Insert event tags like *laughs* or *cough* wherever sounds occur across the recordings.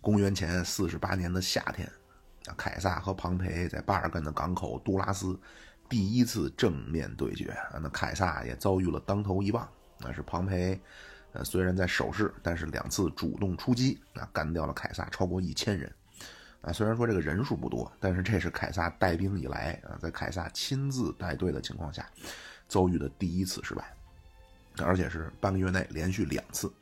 公元前四十八年的夏天，啊，凯撒和庞培在巴尔干的港口杜拉斯第一次正面对决啊，那凯撒也遭遇了当头一棒，那是庞培，呃，虽然在守势，但是两次主动出击，啊，干掉了凯撒超过一千人，啊，虽然说这个人数不多，但是这是凯撒带兵以来啊，在凯撒亲自带队的情况下，遭遇的第一次失败，而且是半个月内连续两次，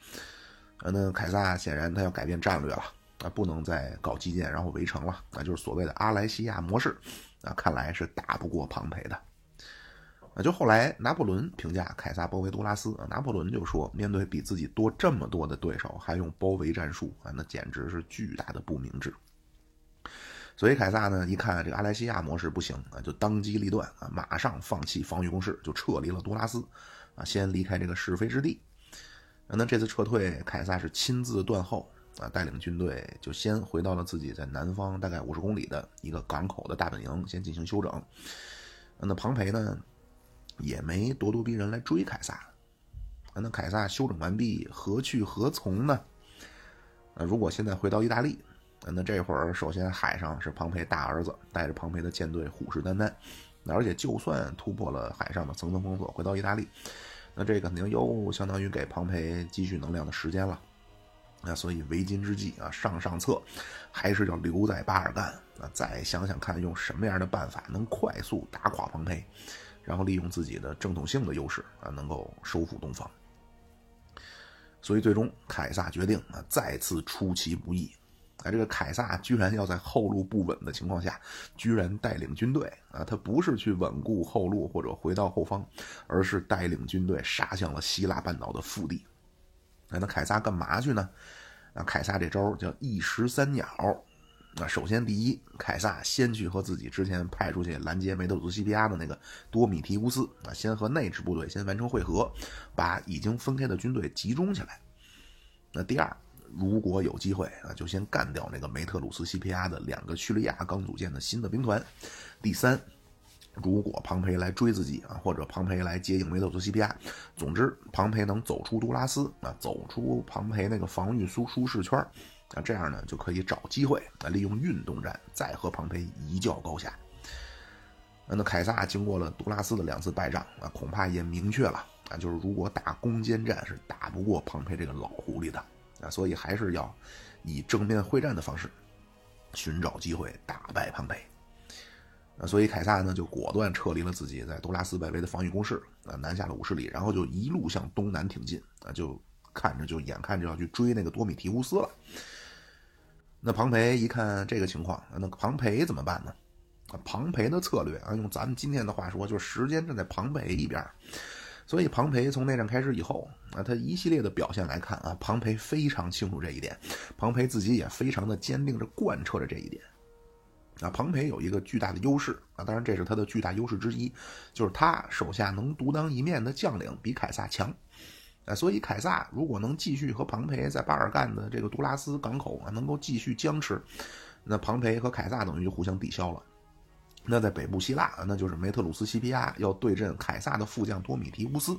啊，那凯撒显然他要改变战略了。啊，不能再搞基建，然后围城了，那就是所谓的阿莱西亚模式。啊，看来是打不过庞培的。啊，就后来拿破仑评价凯撒包围杜拉斯，啊，拿破仑就说，面对比自己多这么多的对手，还用包围战术，啊，那简直是巨大的不明智。所以凯撒呢，一看这个阿莱西亚模式不行，啊，就当机立断，啊，马上放弃防御工事，就撤离了杜拉斯，啊，先离开这个是非之地。那这次撤退，凯撒是亲自断后。啊，带领军队就先回到了自己在南方大概五十公里的一个港口的大本营，先进行休整。那庞培呢，也没咄咄逼人来追凯撒。那凯撒休整完毕，何去何从呢？那如果现在回到意大利，那这会儿首先海上是庞培大儿子带着庞培的舰队虎视眈眈，而且就算突破了海上的层层封锁，回到意大利，那这肯定又相当于给庞培积蓄能量的时间了。那所以为今之计啊，上上策，还是要留在巴尔干啊，再想想看用什么样的办法能快速打垮庞培，然后利用自己的正统性的优势啊，能够收复东方。所以最终凯撒决定啊，再次出其不意啊，这个凯撒居然要在后路不稳的情况下，居然带领军队啊，他不是去稳固后路或者回到后方，而是带领军队杀向了希腊半岛的腹地。那那凯撒干嘛去呢？啊，凯撒这招叫一石三鸟。那首先第一，凯撒先去和自己之前派出去拦截梅特鲁斯西皮亚的那个多米提乌斯啊，先和那支部队先完成会合，把已经分开的军队集中起来。那第二，如果有机会啊，就先干掉那个梅特鲁斯西皮亚的两个叙利亚刚组建的新的兵团。第三。如果庞培来追自己啊，或者庞培来接应梅特鲁斯西皮亚，总之庞培能走出杜拉斯啊，走出庞培那个防御舒舒适圈啊，这样呢就可以找机会啊，利用运动战再和庞培一较高下。那凯撒经过了杜拉斯的两次败仗啊，恐怕也明确了啊，就是如果打攻坚战是打不过庞培这个老狐狸的啊，所以还是要以正面会战的方式寻找机会打败庞培。啊，所以凯撒呢就果断撤离了自己在杜拉斯外围的防御工事，啊，南下了五十里，然后就一路向东南挺进，啊，就看着就眼看着要去追那个多米提乌斯了。那庞培一看这个情况，那庞培怎么办呢？啊，庞培的策略啊，用咱们今天的话说，就是时间站在庞培一边。所以庞培从内战开始以后，啊，他一系列的表现来看啊，庞培非常清楚这一点，庞培自己也非常的坚定着贯彻着这一点。啊，庞培有一个巨大的优势啊，当然这是他的巨大优势之一，就是他手下能独当一面的将领比凯撒强，啊，所以凯撒如果能继续和庞培在巴尔干的这个杜拉斯港口啊，能够继续僵持，那庞培和凯撒等于就互相抵消了。那在北部希腊，那就是梅特鲁斯西皮亚要对阵凯撒的副将多米提乌斯，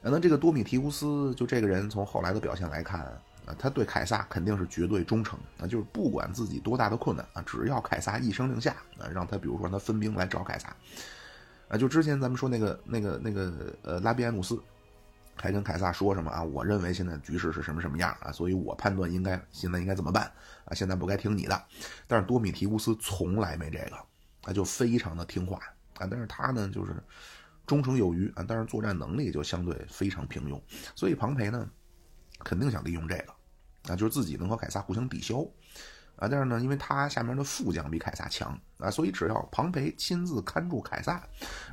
那这个多米提乌斯就这个人从后来的表现来看。啊，他对凯撒肯定是绝对忠诚啊，就是不管自己多大的困难啊，只要凯撒一声令下啊，让他比如说让他分兵来找凯撒，啊，就之前咱们说那个那个那个呃拉比埃努斯，还跟凯撒说什么啊？我认为现在局势是什么什么样啊？所以我判断应该现在应该怎么办啊？现在不该听你的。但是多米提乌斯从来没这个，他就非常的听话啊，但是他呢就是忠诚有余啊，但是作战能力就相对非常平庸，所以庞培呢肯定想利用这个。啊，就是自己能和凯撒互相抵消，啊，但是呢，因为他下面的副将比凯撒强啊，所以只要庞培亲自看住凯撒，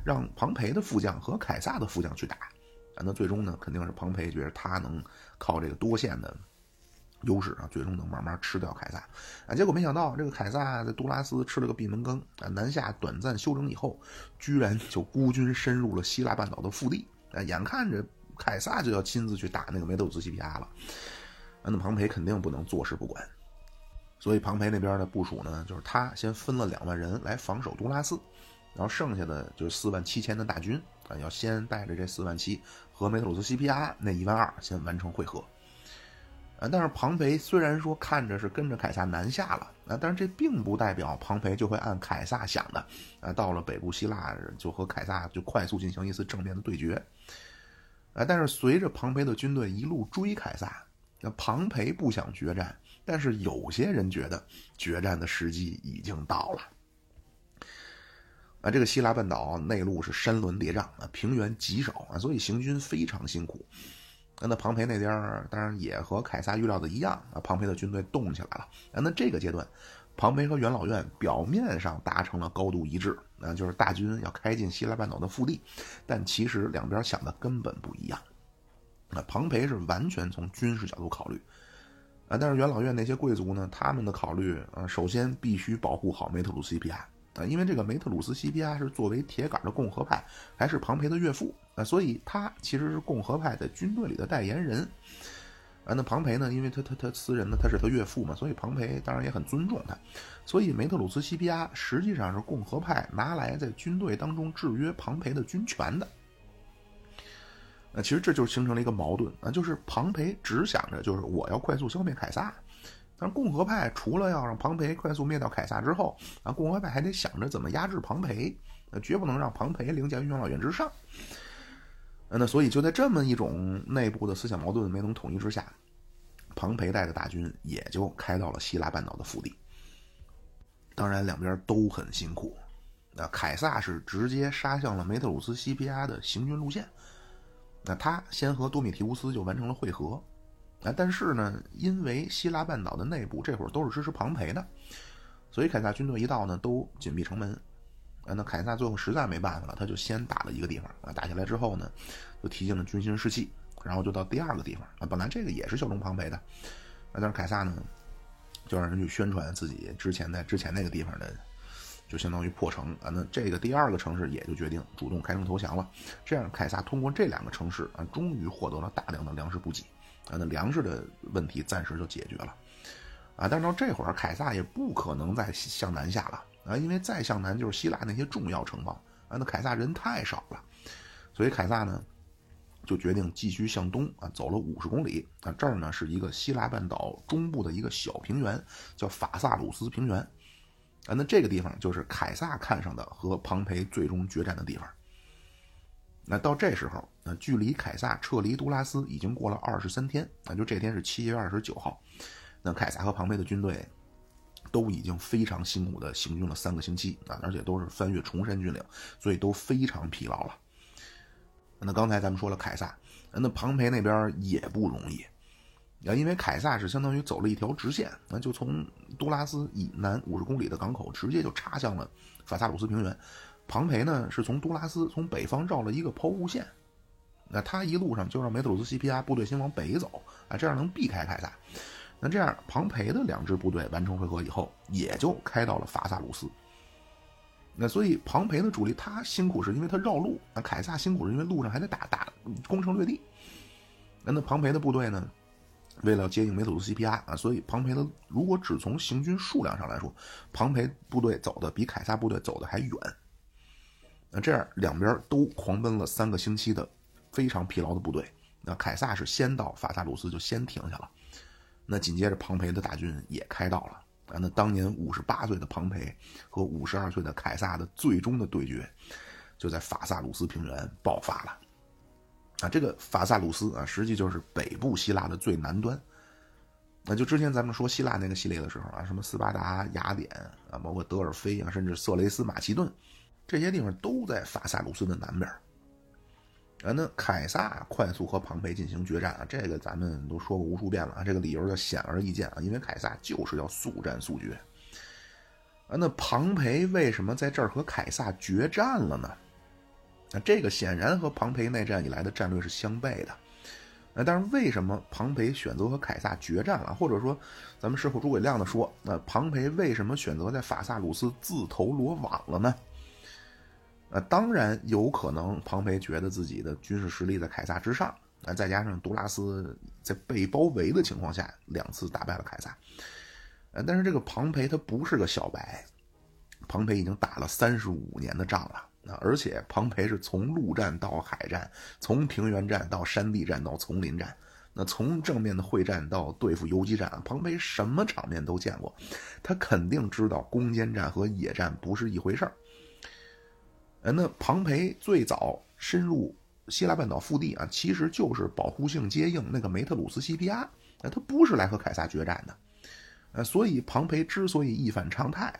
让庞培的副将和凯撒的副将去打，啊，那最终呢，肯定是庞培觉得他能靠这个多线的优势啊，最终能慢慢吃掉凯撒，啊，结果没想到这个凯撒在杜拉斯吃了个闭门羹啊，南下短暂休整以后，居然就孤军深入了希腊半岛的腹地，啊，眼看着凯撒就要亲自去打那个梅特鲁斯西皮亚了。那庞培肯定不能坐视不管，所以庞培那边的部署呢，就是他先分了两万人来防守杜拉斯，然后剩下的就是四万七千的大军啊，要先带着这四万七和梅特鲁斯西皮阿那一万二先完成会合。啊，但是庞培虽然说看着是跟着凯撒南下了，啊，但是这并不代表庞培就会按凯撒想的，啊，到了北部希腊就和凯撒就快速进行一次正面的对决，啊，但是随着庞培的军队一路追凯撒，那庞培不想决战，但是有些人觉得决战的时机已经到了。啊，这个希腊半岛内陆是山峦叠嶂啊，平原极少啊，所以行军非常辛苦。那庞培那边当然也和凯撒预料的一样啊，庞培的军队动起来了。啊，那这个阶段，庞培和元老院表面上达成了高度一致，那就是大军要开进希腊半岛的腹地，但其实两边想的根本不一样。那庞培是完全从军事角度考虑，啊，但是元老院那些贵族呢，他们的考虑啊，首先必须保护好梅特鲁斯西皮亚。啊，因为这个梅特鲁斯西皮亚是作为铁杆的共和派，还是庞培的岳父啊，所以他其实是共和派在军队里的代言人。啊，那庞培呢，因为他他他私人呢，他是他岳父嘛，所以庞培当然也很尊重他。所以梅特鲁斯西皮亚实际上是共和派拿来在军队当中制约庞培的军权的。那其实这就形成了一个矛盾啊，就是庞培只想着就是我要快速消灭凯撒。但是共和派除了要让庞培快速灭掉凯撒之后，啊，共和派还得想着怎么压制庞培，那绝不能让庞培凌驾于元老院之上。那所以就在这么一种内部的思想矛盾没能统一之下，庞培带的大军也就开到了希腊半岛的腹地。当然，两边都很辛苦。那凯撒是直接杀向了梅特鲁斯西皮亚的行军路线，那他先和多米提乌斯就完成了会合。啊，但是呢，因为希腊半岛的内部这会儿都是支持庞培的，所以凯撒军队一到呢，都紧闭城门。啊，那凯撒最后实在没办法了，他就先打了一个地方啊，打下来之后呢，就提醒了军心士气，然后就到第二个地方啊，本来这个也是效忠庞培的，啊，但是凯撒呢，就让人去宣传自己之前在之前那个地方的，就相当于破城。啊，那这个第二个城市也就决定主动开城投降了。这样，凯撒通过这两个城市啊，终于获得了大量的粮食补给。啊，那粮食的问题暂时就解决了，啊，但是到这会儿，凯撒也不可能再向南下了。啊，因为再向南就是希腊那些重要城邦。啊，那凯撒人太少了，所以凯撒呢就决定继续向东啊，走了五十公里。啊，这儿呢是一个希腊半岛中部的一个小平原，叫法萨鲁斯平原，啊，那这个地方就是凯撒看上的和庞培最终决战的地方。那到这时候，那距离凯撒撤离杜拉斯已经过了二十三天，那就这天是七月二十九号，那凯撒和庞培的军队都已经非常辛苦的行军了三个星期啊，而且都是翻越崇山峻岭，所以都非常疲劳了。那刚才咱们说了凯撒，那庞培那边也不容易啊，因为凯撒是相当于走了一条直线，那就从杜拉斯以南五十公里的港口直接就插向了法萨鲁斯平原。庞培呢是从杜拉斯从北方绕了一个抛物线，那他一路上就让梅特鲁斯西皮亚部队先往北走啊，这样能避开凯撒。那这样庞培的两支部队完成会合以后，也就开到了法萨鲁斯。那所以庞培的主力他辛苦是因为他绕路，那凯撒辛苦是因为路上还得打打攻城略地。那那庞培的部队呢，为了接应梅特鲁斯西皮亚啊，所以庞培的如果只从行军数量上来说，庞培部队走的比凯撒部队走的还远。那这样两边都狂奔了三个星期的非常疲劳的部队，那凯撒是先到法萨鲁斯就先停下了，那紧接着庞培的大军也开到了啊，那当年五十八岁的庞培和五十二岁的凯撒的最终的对决就在法萨鲁斯平原爆发了啊，这个法萨鲁斯啊，实际就是北部希腊的最南端，那就之前咱们说希腊那个系列的时候啊，什么斯巴达、雅典啊，包括德尔菲啊，甚至色雷斯、马其顿。这些地方都在法萨鲁斯的南边啊，那凯撒快速和庞培进行决战啊，这个咱们都说过无数遍了啊，这个理由就显而易见啊，因为凯撒就是要速战速决啊。那庞培为什么在这儿和凯撒决战了呢？那这个显然和庞培内战以来的战略是相悖的啊。但是为什么庞培选择和凯撒决战了？或者说，咱们事后诸葛亮的说，那庞培为什么选择在法萨鲁斯自投罗网了呢？那当然有可能，庞培觉得自己的军事实力在凯撒之上，啊，再加上杜拉斯在被包围的情况下两次打败了凯撒，呃，但是这个庞培他不是个小白，庞培已经打了三十五年的仗了，啊，而且庞培是从陆战到海战，从平原战到山地战到丛林战，那从正面的会战到对付游击战，庞培什么场面都见过，他肯定知道攻坚战和野战不是一回事儿。那庞培最早深入希腊半岛腹地啊，其实就是保护性接应那个梅特鲁斯西皮亚，那他不是来和凯撒决战的。呃，所以庞培之所以一反常态，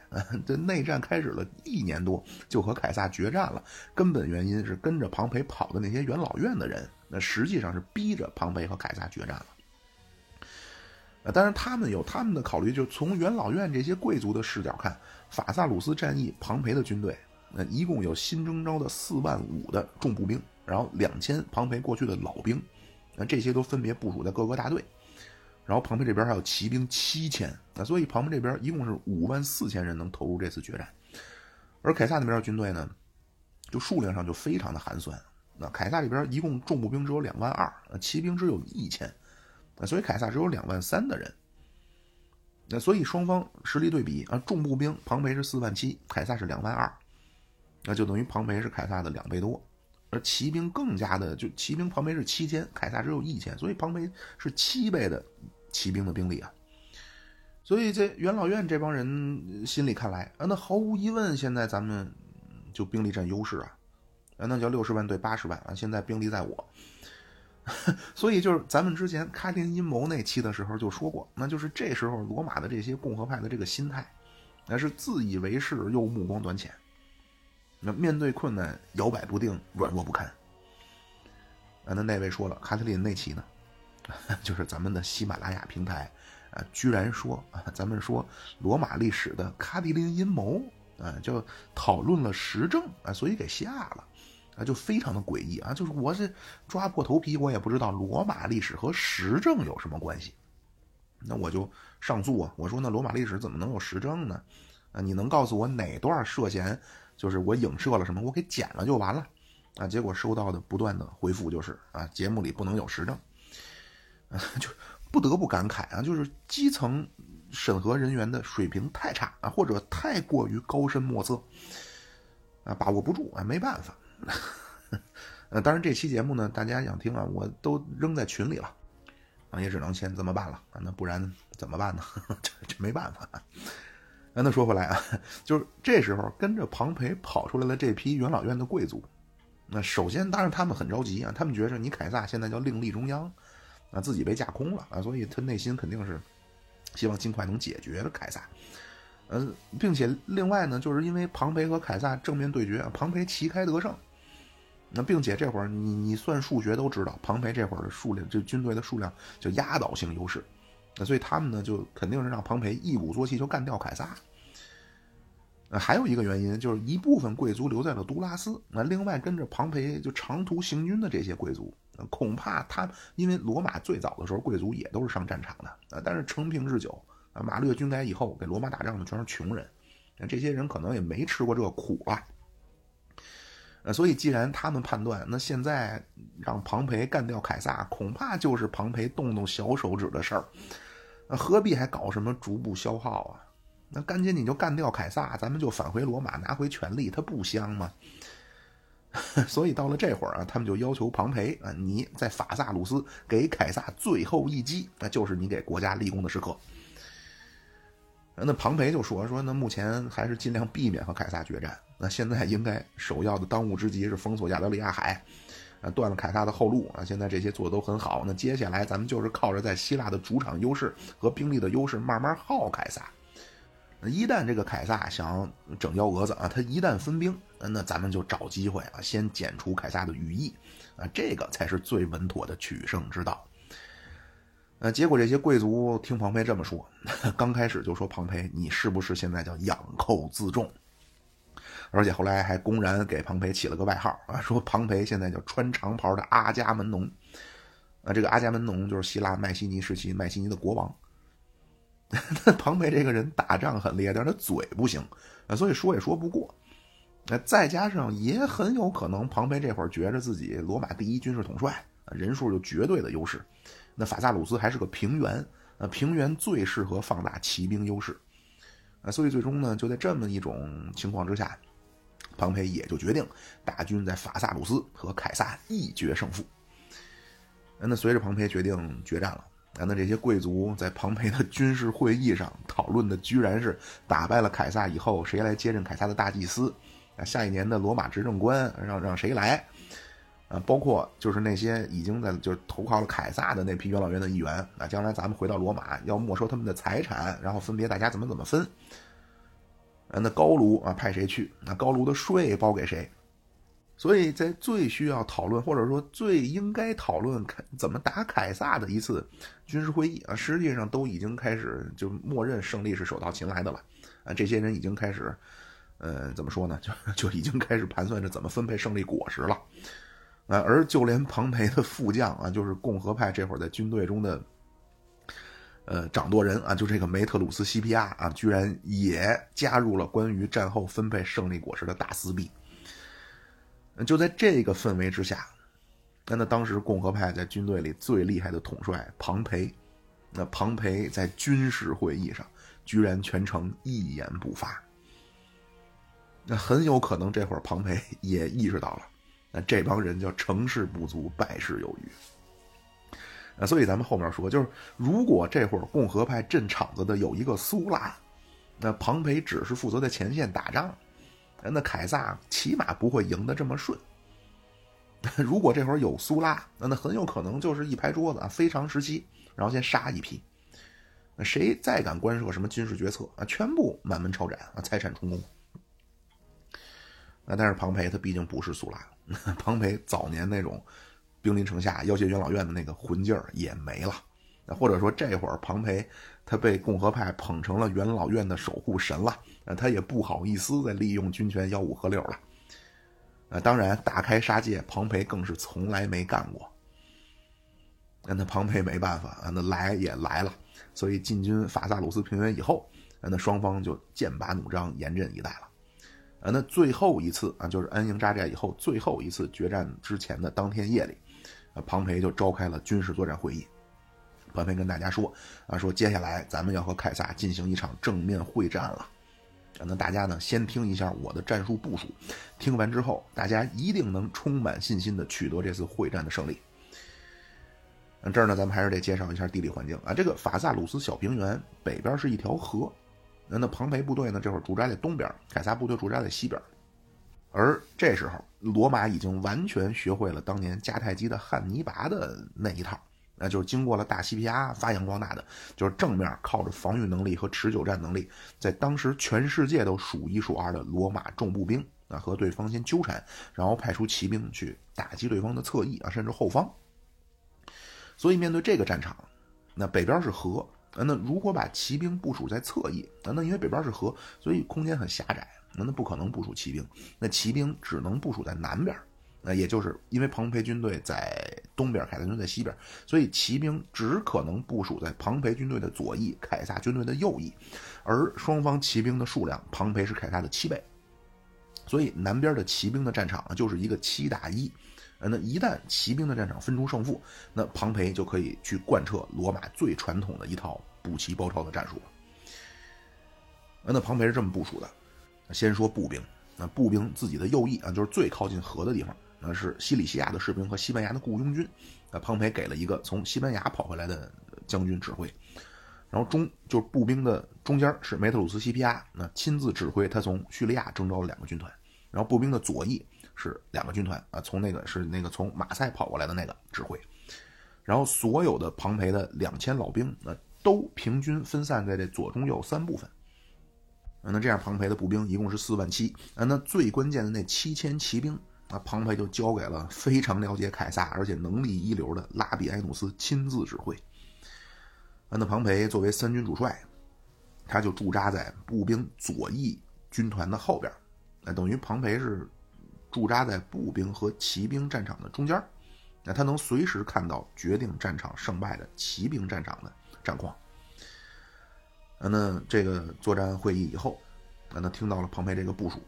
这内战开始了一年多就和凯撒决战了，根本原因是跟着庞培跑的那些元老院的人，那实际上是逼着庞培和凯撒决战了。呃，当然他们有他们的考虑，就从元老院这些贵族的视角看，法萨鲁斯战役庞培的军队，那一共有新征召的四万五的重步兵，然后两千庞培过去的老兵，那这些都分别部署在各个大队。然后庞培这边还有骑兵七千，那所以庞培这边一共是五万四千人能投入这次决战，而凯撒那边的军队呢，就数量上就非常的寒酸。那凯撒这边一共重步兵只有两万二，骑兵只有一千，那所以凯撒只有两万三的人。那所以双方实力对比啊，重步兵庞培是四万七，凯撒是两万二，那就等于庞培是凯撒的两倍多。而骑兵更加的，就骑兵庞培是七千，凯撒只有一千，所以庞培是七倍的骑兵的兵力啊。所以这元老院这帮人心里看来啊，那毫无疑问，现在咱们就兵力占优势啊，啊，那叫六十万对八十万啊，现在兵力在我。*laughs* 所以就是咱们之前卡丁阴谋那期的时候就说过，那就是这时候罗马的这些共和派的这个心态，那是自以为是又目光短浅。那面对困难摇摆不定、软弱不堪。啊，那那位说了，卡特琳那期呢，*laughs* 就是咱们的喜马拉雅平台啊，居然说啊，咱们说罗马历史的卡迪林阴谋啊，就讨论了时政啊，所以给下了啊，就非常的诡异啊，就是我这抓破头皮，我也不知道罗马历史和时政有什么关系。那我就上诉啊，我说那罗马历史怎么能有时政呢？啊，你能告诉我哪段涉嫌？就是我影射了什么，我给剪了就完了，啊，结果收到的不断的回复就是啊，节目里不能有时政，*laughs* 就不得不感慨啊，就是基层审核人员的水平太差啊，或者太过于高深莫测，啊，把握不住啊，没办法，*laughs* 呃，当然这期节目呢，大家想听啊，我都扔在群里了，啊，也只能先这么办了啊，那不然怎么办呢？*laughs* 这这没办法啊。那说回来啊，就是这时候跟着庞培跑出来了这批元老院的贵族，那首先当然他们很着急啊，他们觉着你凯撒现在叫另立中央，啊自己被架空了啊，所以他内心肯定是希望尽快能解决凯撒，呃，并且另外呢，就是因为庞培和凯撒正面对决，庞培旗开得胜，那并且这会儿你你算数学都知道，庞培这会儿的数量，这军队的数量就压倒性优势。那所以他们呢，就肯定是让庞培一鼓作气就干掉凯撒。呃，还有一个原因就是一部分贵族留在了都拉斯，那另外跟着庞培就长途行军的这些贵族，恐怕他因为罗马最早的时候贵族也都是上战场的，啊，但是承平日久，啊，马略军改以后给罗马打仗的全是穷人，那这些人可能也没吃过这个苦啊。呃，所以既然他们判断，那现在让庞培干掉凯撒，恐怕就是庞培动动小手指的事儿。那何必还搞什么逐步消耗啊？那赶紧你就干掉凯撒，咱们就返回罗马拿回权力，他不香吗？*laughs* 所以到了这会儿啊，他们就要求庞培啊，你在法萨鲁斯给凯撒最后一击，那就是你给国家立功的时刻。那庞培就说说，那目前还是尽量避免和凯撒决战。那现在应该首要的当务之急是封锁亚得里亚海。啊，断了凯撒的后路啊！现在这些做的都很好，那接下来咱们就是靠着在希腊的主场优势和兵力的优势，慢慢耗凯撒。一旦这个凯撒想整幺蛾子啊，他一旦分兵，那咱们就找机会啊，先剪除凯撒的羽翼啊，这个才是最稳妥的取胜之道。呃，结果这些贵族听庞培这么说，*laughs* 刚开始就说庞培，你是不是现在叫养寇自重？而且后来还公然给庞培起了个外号啊，说庞培现在叫穿长袍的阿伽门农，啊，这个阿伽门农就是希腊麦西尼时期麦西尼的国王。*laughs* 那庞培这个人打仗很厉害，但是他嘴不行啊，所以说也说不过。那再加上也很有可能，庞培这会儿觉着自己罗马第一军事统帅，人数有绝对的优势。那法萨鲁斯还是个平原，那，平原最适合放大骑兵优势，啊，所以最终呢，就在这么一种情况之下。庞培也就决定大军在法萨鲁斯和凯撒一决胜负。那随着庞培决定决战了，那这些贵族在庞培的军事会议上讨论的居然是打败了凯撒以后谁来接任凯撒的大祭司，啊，下一年的罗马执政官让让谁来？啊，包括就是那些已经在就是投靠了凯撒的那批元老院的议员，啊，将来咱们回到罗马要没收他们的财产，然后分别大家怎么怎么分？啊，那高卢啊派谁去？那高卢的税包给谁？所以在最需要讨论或者说最应该讨论怎么打凯撒的一次军事会议啊，实际上都已经开始就默认胜利是手到擒来的了。啊，这些人已经开始，呃，怎么说呢？*laughs* 就就已经开始盘算着怎么分配胜利果实了。啊，而就连庞培的副将啊，就是共和派这会儿在军队中的，呃，掌舵人啊，就这个梅特鲁斯·西皮亚啊，居然也加入了关于战后分配胜利果实的大撕逼。就在这个氛围之下，那那当时共和派在军队里最厉害的统帅庞培，那庞培在军事会议上居然全程一言不发。那很有可能这会儿庞培 *laughs* 也意识到了。那这帮人叫成事不足败事有余，啊，所以咱们后面说，就是如果这会儿共和派镇场子的有一个苏拉，那庞培只是负责在前线打仗，那凯撒起码不会赢得这么顺。*laughs* 如果这会儿有苏拉，那那很有可能就是一拍桌子啊，非常时期，然后先杀一批，谁再敢干涉什么军事决策啊，全部满门抄斩啊，财产充公。那但是庞培他毕竟不是苏拉。*laughs* 庞培早年那种兵临城下要挟元老院的那个混劲儿也没了，或者说这会儿庞培他被共和派捧成了元老院的守护神了，他也不好意思再利用军权吆五喝六了。啊，当然大开杀戒，庞培更是从来没干过。那庞培没办法啊，那来也来了，所以进军法萨鲁斯平原以后，那双方就剑拔弩张，严阵以待了。啊，那最后一次啊，就是安营扎寨以后最后一次决战之前的当天夜里，啊，庞培就召开了军事作战会议。庞培跟大家说，啊，说接下来咱们要和凯撒进行一场正面会战了。啊，那大家呢先听一下我的战术部署，听完之后，大家一定能充满信心的取得这次会战的胜利。那这儿呢，咱们还是得介绍一下地理环境啊，这个法萨鲁斯小平原北边是一条河。那庞培部队呢？这会儿驻扎在东边，凯撒部队驻扎在西边。而这时候，罗马已经完全学会了当年迦太基的汉尼拔的那一套，那就是经过了大西皮亚发扬光大的，就是正面靠着防御能力和持久战能力，在当时全世界都数一数二的罗马重步兵啊，和对方先纠缠，然后派出骑兵去打击对方的侧翼啊，甚至后方。所以面对这个战场，那北边是河。那如果把骑兵部署在侧翼，那那因为北边是河，所以空间很狭窄，那那不可能部署骑兵，那骑兵只能部署在南边，那也就是因为庞培军队在东边，凯撒军队在西边，所以骑兵只可能部署在庞培军队的左翼，凯撒军队的右翼，而双方骑兵的数量，庞培是凯撒的七倍，所以南边的骑兵的战场就是一个七打一。那一旦骑兵的战场分出胜负，那庞培就可以去贯彻罗马最传统的一套步骑包抄的战术。那庞培是这么部署的：先说步兵，那步兵自己的右翼啊，就是最靠近河的地方，那是西里西亚的士兵和西班牙的雇佣军。那庞培给了一个从西班牙跑回来的将军指挥，然后中就是步兵的中间是梅特鲁斯·西皮亚，那亲自指挥他从叙利亚征召了两个军团，然后步兵的左翼。是两个军团啊，从那个是那个从马赛跑过来的那个指挥，然后所有的庞培的两千老兵，那都平均分散在这左中右三部分。那这样庞培的步兵一共是四万七啊，那最关键的那七千骑兵啊，庞培就交给了非常了解凯撒而且能力一流的拉比埃努斯亲自指挥。那庞培作为三军主帅，他就驻扎在步兵左翼军团的后边，那等于庞培是。驻扎在步兵和骑兵战场的中间，那他能随时看到决定战场胜败的骑兵战场的战况。那这个作战会议以后，那他听到了庞培这个部署，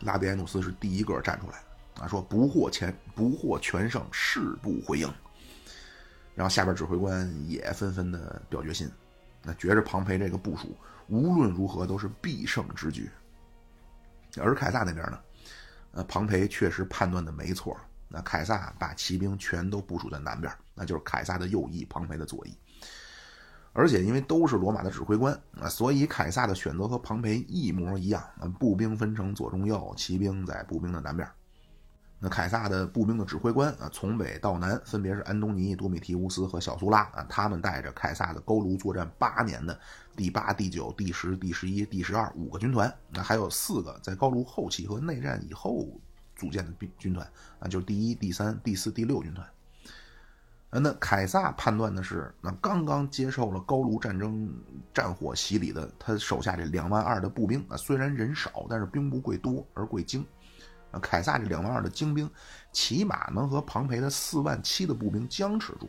拉比埃努斯是第一个站出来，啊，说不获全不获全胜，誓不回应。然后下边指挥官也纷纷的表决心，那觉着庞培这个部署无论如何都是必胜之举。而凯撒那边呢？呃，庞培确实判断的没错，那凯撒把骑兵全都部署在南边，那就是凯撒的右翼，庞培的左翼。而且因为都是罗马的指挥官啊，所以凯撒的选择和庞培一模一样，步兵分成左中右，骑兵在步兵的南边。那凯撒的步兵的指挥官啊，从北到南分别是安东尼、多米提乌斯和小苏拉啊，他们带着凯撒的高卢作战八年的第八、第九、第十、第十一、第十二五个军团，那还有四个在高卢后期和内战以后组建的兵军团啊，就是第一、第三、第四、第六军团。那凯撒判断的是，那刚刚接受了高卢战争战火洗礼的他手下这两万二的步兵啊，虽然人少，但是兵不贵多而贵精。啊，凯撒这两万二的精兵，起码能和庞培的四万七的步兵僵持住。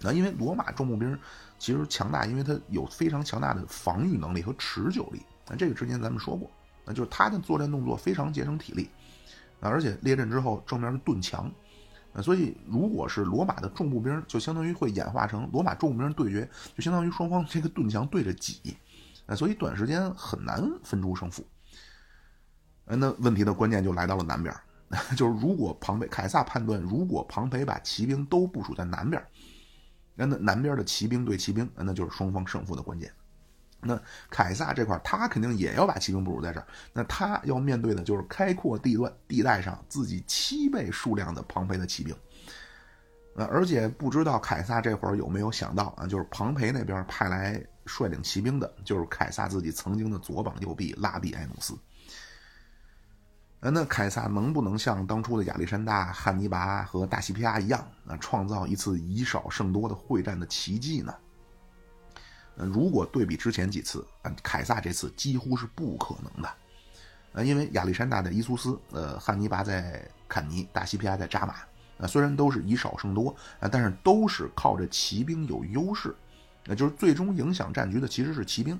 那因为罗马重步兵其实强大，因为它有非常强大的防御能力和持久力。那这个之前咱们说过，那就是他的作战动作非常节省体力。啊，而且列阵之后正面是盾墙，啊，所以如果是罗马的重步兵，就相当于会演化成罗马重步兵对决，就相当于双方这个盾墙对着挤，啊，所以短时间很难分出胜负。那问题的关键就来到了南边，*laughs* 就是如果庞培凯撒判断，如果庞培把骑兵都部署在南边，那那南边的骑兵对骑兵，那就是双方胜负的关键。那凯撒这块他肯定也要把骑兵部署在这儿，那他要面对的就是开阔地段地带上自己七倍数量的庞培的骑兵。呃，而且不知道凯撒这会儿有没有想到啊，就是庞培那边派来率领骑兵的，就是凯撒自己曾经的左膀右臂拉比埃努斯。那凯撒能不能像当初的亚历山大、汉尼拔和大西皮亚一样啊，创造一次以少胜多的会战的奇迹呢？如果对比之前几次，凯撒这次几乎是不可能的。呃，因为亚历山大在伊苏斯，呃，汉尼拔在坎尼，大西皮亚在扎马，啊，虽然都是以少胜多，啊，但是都是靠着骑兵有优势，那就是最终影响战局的其实是骑兵。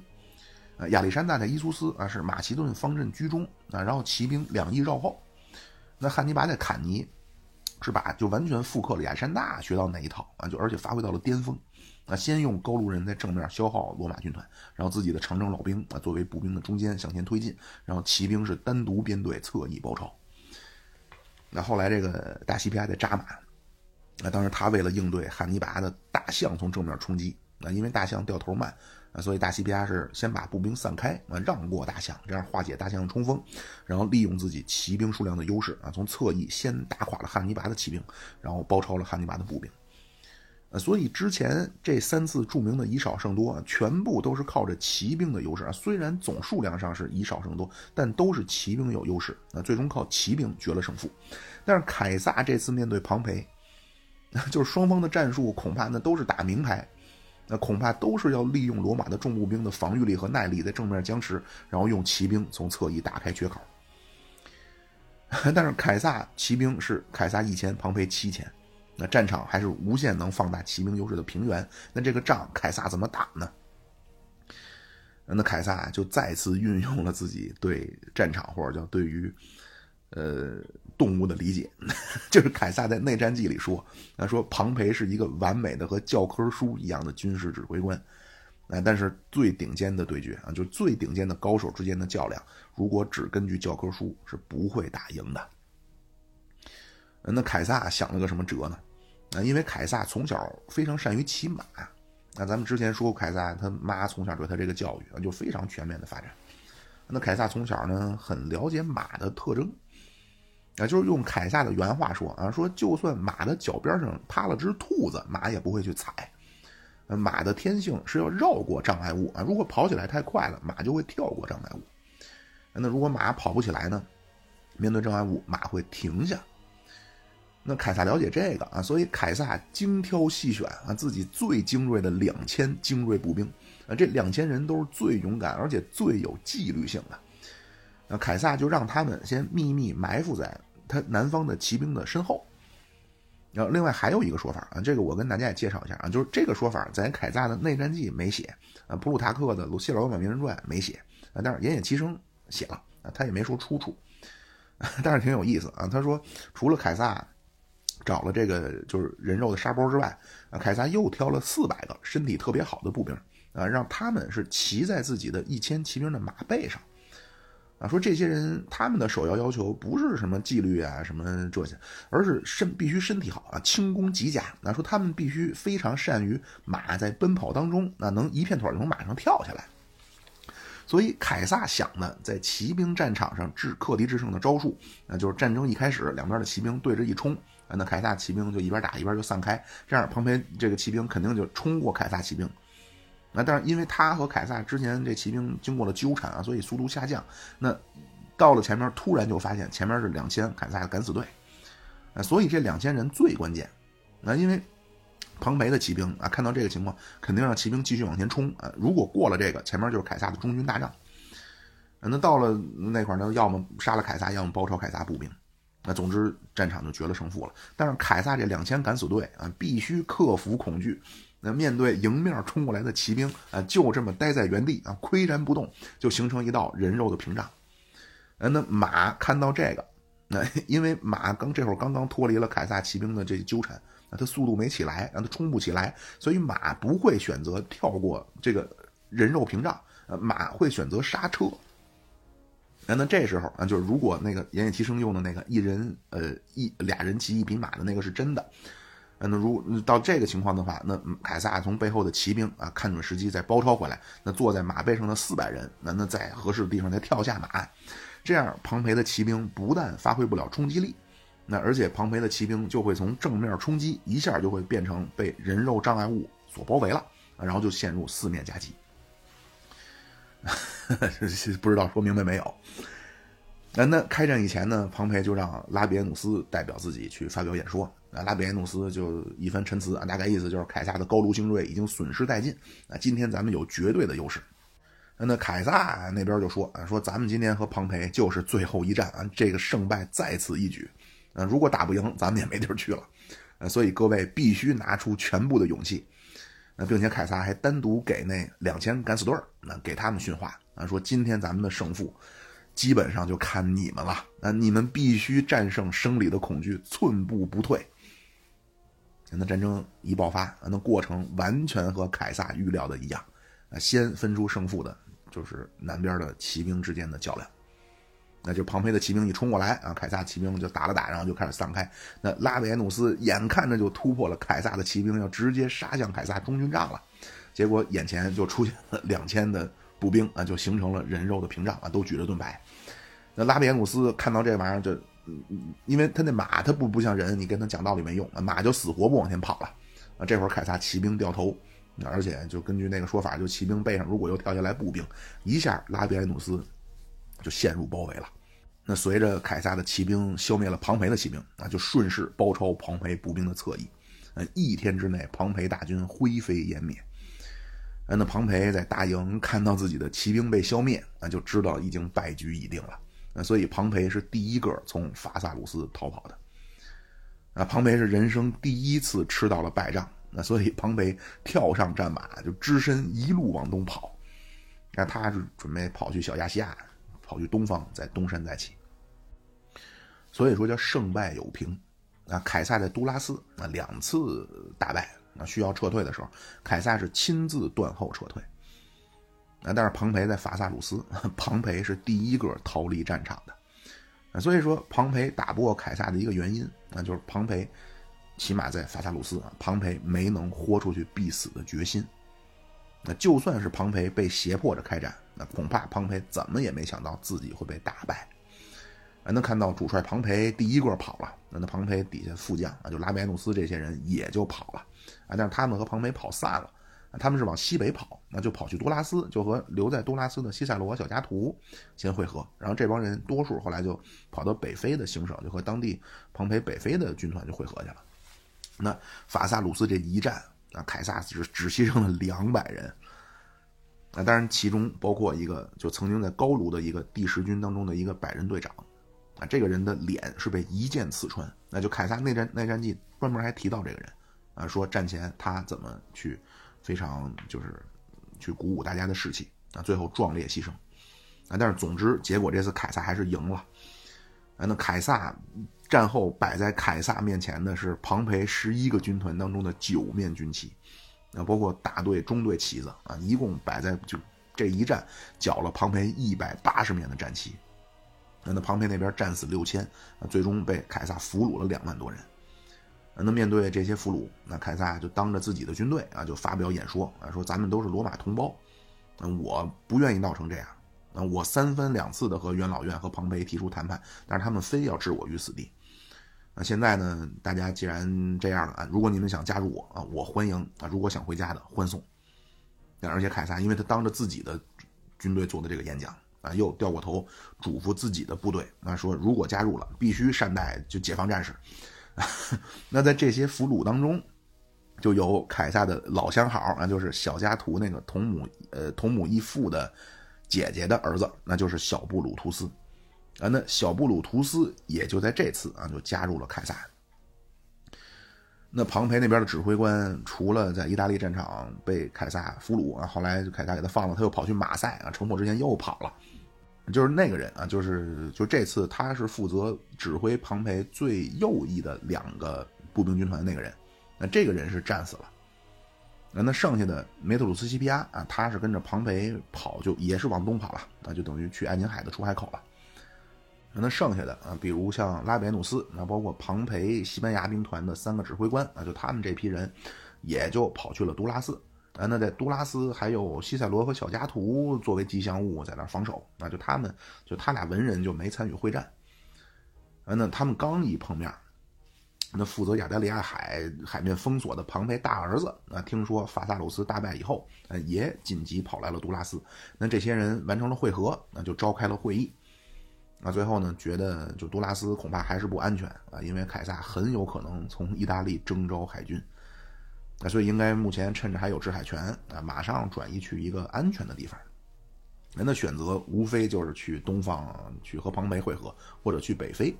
呃，亚历山大在伊苏斯啊是马其顿方阵居中啊，然后骑兵两翼绕后。那汉尼拔在坎尼是把就完全复刻了亚历山大学到那一套啊，就而且发挥到了巅峰。啊，先用高卢人在正面消耗罗马军团，然后自己的长征老兵啊作为步兵的中间向前推进，然后骑兵是单独编队侧翼包抄。那后来这个大西皮亚在扎马，那当时他为了应对汉尼拔的大象从正面冲击，啊，因为大象掉头慢。啊，所以大西皮亚是先把步兵散开啊，让过大象，这样化解大象的冲锋，然后利用自己骑兵数量的优势啊，从侧翼先打垮了汉尼拔的骑兵，然后包抄了汉尼拔的步兵。呃，所以之前这三次著名的以少胜多啊，全部都是靠着骑兵的优势啊。虽然总数量上是以少胜多，但都是骑兵有优势啊，最终靠骑兵决了胜负。但是凯撒这次面对庞培，*laughs* 就是双方的战术恐怕那都是打明牌。那恐怕都是要利用罗马的重步兵的防御力和耐力在正面僵持，然后用骑兵从侧翼打开缺口。*laughs* 但是凯撒骑兵是凯撒一千，庞培七千，那战场还是无限能放大骑兵优势的平原。那这个仗凯撒怎么打呢？那凯撒就再次运用了自己对战场或者叫对于。呃，动物的理解，*laughs* 就是凯撒在内战记里说，他说庞培是一个完美的和教科书一样的军事指挥官，啊，但是最顶尖的对决啊，就最顶尖的高手之间的较量，如果只根据教科书是不会打赢的。那凯撒想了个什么辙呢？啊，因为凯撒从小非常善于骑马，那咱们之前说过，凯撒他妈从小对他这个教育啊，就非常全面的发展。那凯撒从小呢，很了解马的特征。啊，就是用凯撒的原话说啊，说就算马的脚边上趴了只兔子，马也不会去踩。马的天性是要绕过障碍物啊，如果跑起来太快了，马就会跳过障碍物。那如果马跑不起来呢？面对障碍物，马会停下。那凯撒了解这个啊，所以凯撒精挑细选啊，自己最精锐的两千精锐步兵啊，这两千人都是最勇敢而且最有纪律性的。那凯撒就让他们先秘密埋伏在。他南方的骑兵的身后，然后另外还有一个说法啊，这个我跟大家也介绍一下啊，就是这个说法在凯撒的内战记没写啊，普鲁塔克的《鲁西罗马名人传》没写啊，但是奄奄七生写了啊，他也没说出处，*laughs* 但是挺有意思啊。他说，除了凯撒找了这个就是人肉的沙包之外啊，凯撒又挑了四百个身体特别好的步兵啊，让他们是骑在自己的一千骑兵的马背上。啊，说这些人他们的首要要求不是什么纪律啊，什么这些，而是身必须身体好啊，轻功极佳。那说他们必须非常善于马在奔跑当中，那能一片腿从马上跳下来。所以凯撒想的，在骑兵战场上制克敌制胜的招数，那就是战争一开始，两边的骑兵对着一冲，啊那凯撒骑兵就一边打一边就散开，这样庞培这个骑兵肯定就冲过凯撒骑兵。那但是因为他和凯撒之前这骑兵经过了纠缠啊，所以速度下降。那到了前面，突然就发现前面是两千凯撒的敢死队，啊，所以这两千人最关键。那因为。庞培的骑兵啊，看到这个情况，肯定让骑兵继续往前冲啊！如果过了这个，前面就是凯撒的中军大帐。那到了那块儿呢，要么杀了凯撒，要么包抄凯撒步兵。那总之，战场就决了胜负了。但是凯撒这两千敢死队啊，必须克服恐惧。那面对迎面冲过来的骑兵啊，就这么待在原地啊，岿然不动，就形成一道人肉的屏障。呃，那马看到这个，那因为马刚这会儿刚刚脱离了凯撒骑兵的这纠缠。那它速度没起来，让它冲不起来，所以马不会选择跳过这个人肉屏障，呃，马会选择刹车。那那这时候啊，就是如果那个岩野提升用的那个一人呃一俩人骑一匹马的那个是真的，那如到这个情况的话，那凯撒从背后的骑兵啊看准时机再包抄回来，那坐在马背上的四百人，那那在合适的地方再跳下马，这样庞培的骑兵不但发挥不了冲击力。那而且庞培的骑兵就会从正面冲击，一下就会变成被人肉障碍物所包围了，然后就陷入四面夹击。*laughs* 不知道说明白没有？那那开战以前呢，庞培就让拉比埃努斯代表自己去发表演说。啊，拉比埃努斯就一番陈词啊，大概意思就是凯撒的高卢精锐已经损失殆尽，啊，今天咱们有绝对的优势。那凯撒那边就说啊，说咱们今天和庞培就是最后一战啊，这个胜败在此一举。呃，如果打不赢，咱们也没地儿去了，呃，所以各位必须拿出全部的勇气，那并且凯撒还单独给那两千敢死队儿，那给他们训话啊，说今天咱们的胜负，基本上就看你们了，啊，你们必须战胜生理的恐惧，寸步不退。那战争一爆发，那过程完全和凯撒预料的一样，啊，先分出胜负的就是南边的骑兵之间的较量。那就庞培的骑兵一冲过来啊，凯撒骑兵就打了打，然后就开始散开。那拉维埃努斯眼看着就突破了凯撒的骑兵，要直接杀向凯撒中军帐了。结果眼前就出现了两千的步兵啊，就形成了人肉的屏障啊，都举着盾牌。那拉维埃努斯看到这玩意儿，就因为他那马他不不像人，你跟他讲道理没用，马就死活不往前跑了啊。这会儿凯撒骑兵掉头，而且就根据那个说法，就骑兵背上如果又跳下来步兵，一下拉比埃努斯就陷入包围了。那随着凯撒的骑兵消灭了庞培的骑兵，啊，就顺势包抄庞培步兵的侧翼，呃，一天之内，庞培大军灰飞烟灭。那庞培在大营看到自己的骑兵被消灭，那就知道已经败局已定了。那所以庞培是第一个从法萨鲁斯逃跑的。啊，庞培是人生第一次吃到了败仗，那所以庞培跳上战马，就只身一路往东跑。那他是准备跑去小亚细亚。跑去东方，再东山再起。所以说叫胜败有平。啊，凯撒在都拉斯啊两次大败，啊需要撤退的时候，凯撒是亲自断后撤退。啊，但是庞培在法萨鲁斯，*laughs* 庞培是第一个逃离战场的。所以说庞培打不过凯撒的一个原因，那就是庞培起码在法萨鲁斯啊，庞培没能豁出去必死的决心。那就算是庞培被胁迫着开战。那恐怕庞培怎么也没想到自己会被打败，啊，能看到主帅庞培第一个跑了，那那庞培底下副将啊，就拉贝努斯这些人也就跑了，啊，但是他们和庞培跑散了，他们是往西北跑，那就跑去多拉斯，就和留在多拉斯的西塞罗、小加图先会合，然后这帮人多数后来就跑到北非的行省，就和当地庞培北非的军团就会合去了。那法萨鲁斯这一战，啊，凯撒只只牺牲了两百人。那当然，其中包括一个就曾经在高卢的一个第十军当中的一个百人队长，啊，这个人的脸是被一箭刺穿。那就凯撒内战内战记专门还提到这个人，啊，说战前他怎么去非常就是去鼓舞大家的士气，啊，最后壮烈牺牲，啊，但是总之结果这次凯撒还是赢了，啊，那凯撒战后摆在凯撒面前的是庞培十一个军团当中的九面军旗。啊包括大队、中队旗子啊，一共摆在就这一战，缴了庞培一百八十面的战旗那庞培那边战死六千，最终被凯撒俘虏了两万多人。那面对这些俘虏，那凯撒就当着自己的军队啊，就发表演说啊，说咱们都是罗马同胞，嗯，我不愿意闹成这样，啊，我三番两次的和元老院和庞培提出谈判，但是他们非要置我于死地。那现在呢，大家既然这样了啊，如果你们想加入我啊，我欢迎啊，如果想回家的欢送。而且凯撒因为他当着自己的军队做的这个演讲啊，又掉过头嘱咐自己的部队啊，说如果加入了，必须善待就解放战士。*laughs* 那在这些俘虏当中，就有凯撒的老相好啊，就是小加图那个同母呃同母异父的姐姐的儿子，那就是小布鲁图斯啊。那小布鲁图斯也就在这次啊，就加入了凯撒。那庞培那边的指挥官，除了在意大利战场被凯撒俘虏啊，后来凯撒给他放了，他又跑去马赛啊，城破之前又跑了。就是那个人啊，就是就这次他是负责指挥庞培最右翼的两个步兵军团那个人，那这个人是战死了。那那剩下的梅特鲁斯西皮亚啊，他是跟着庞培跑，就也是往东跑了，那就等于去爱琴海的出海口了。那剩下的啊，比如像拉比努斯，那包括庞培西班牙兵团的三个指挥官啊，就他们这批人，也就跑去了都拉斯。啊，那在杜拉斯还有西塞罗和小加图作为吉祥物在那防守，那就他们就他俩文人就没参与会战。啊，那他们刚一碰面，那负责亚得里亚海海面封锁的庞培大儿子啊，听说法萨鲁斯大败以后，呃，也紧急跑来了杜拉斯。那这些人完成了会合，那就召开了会议。那最后呢，觉得就杜拉斯恐怕还是不安全啊，因为凯撒很有可能从意大利征召海军。那所以应该目前趁着还有制海权啊，马上转移去一个安全的地方。人的选择无非就是去东方去和庞培会合，或者去北非。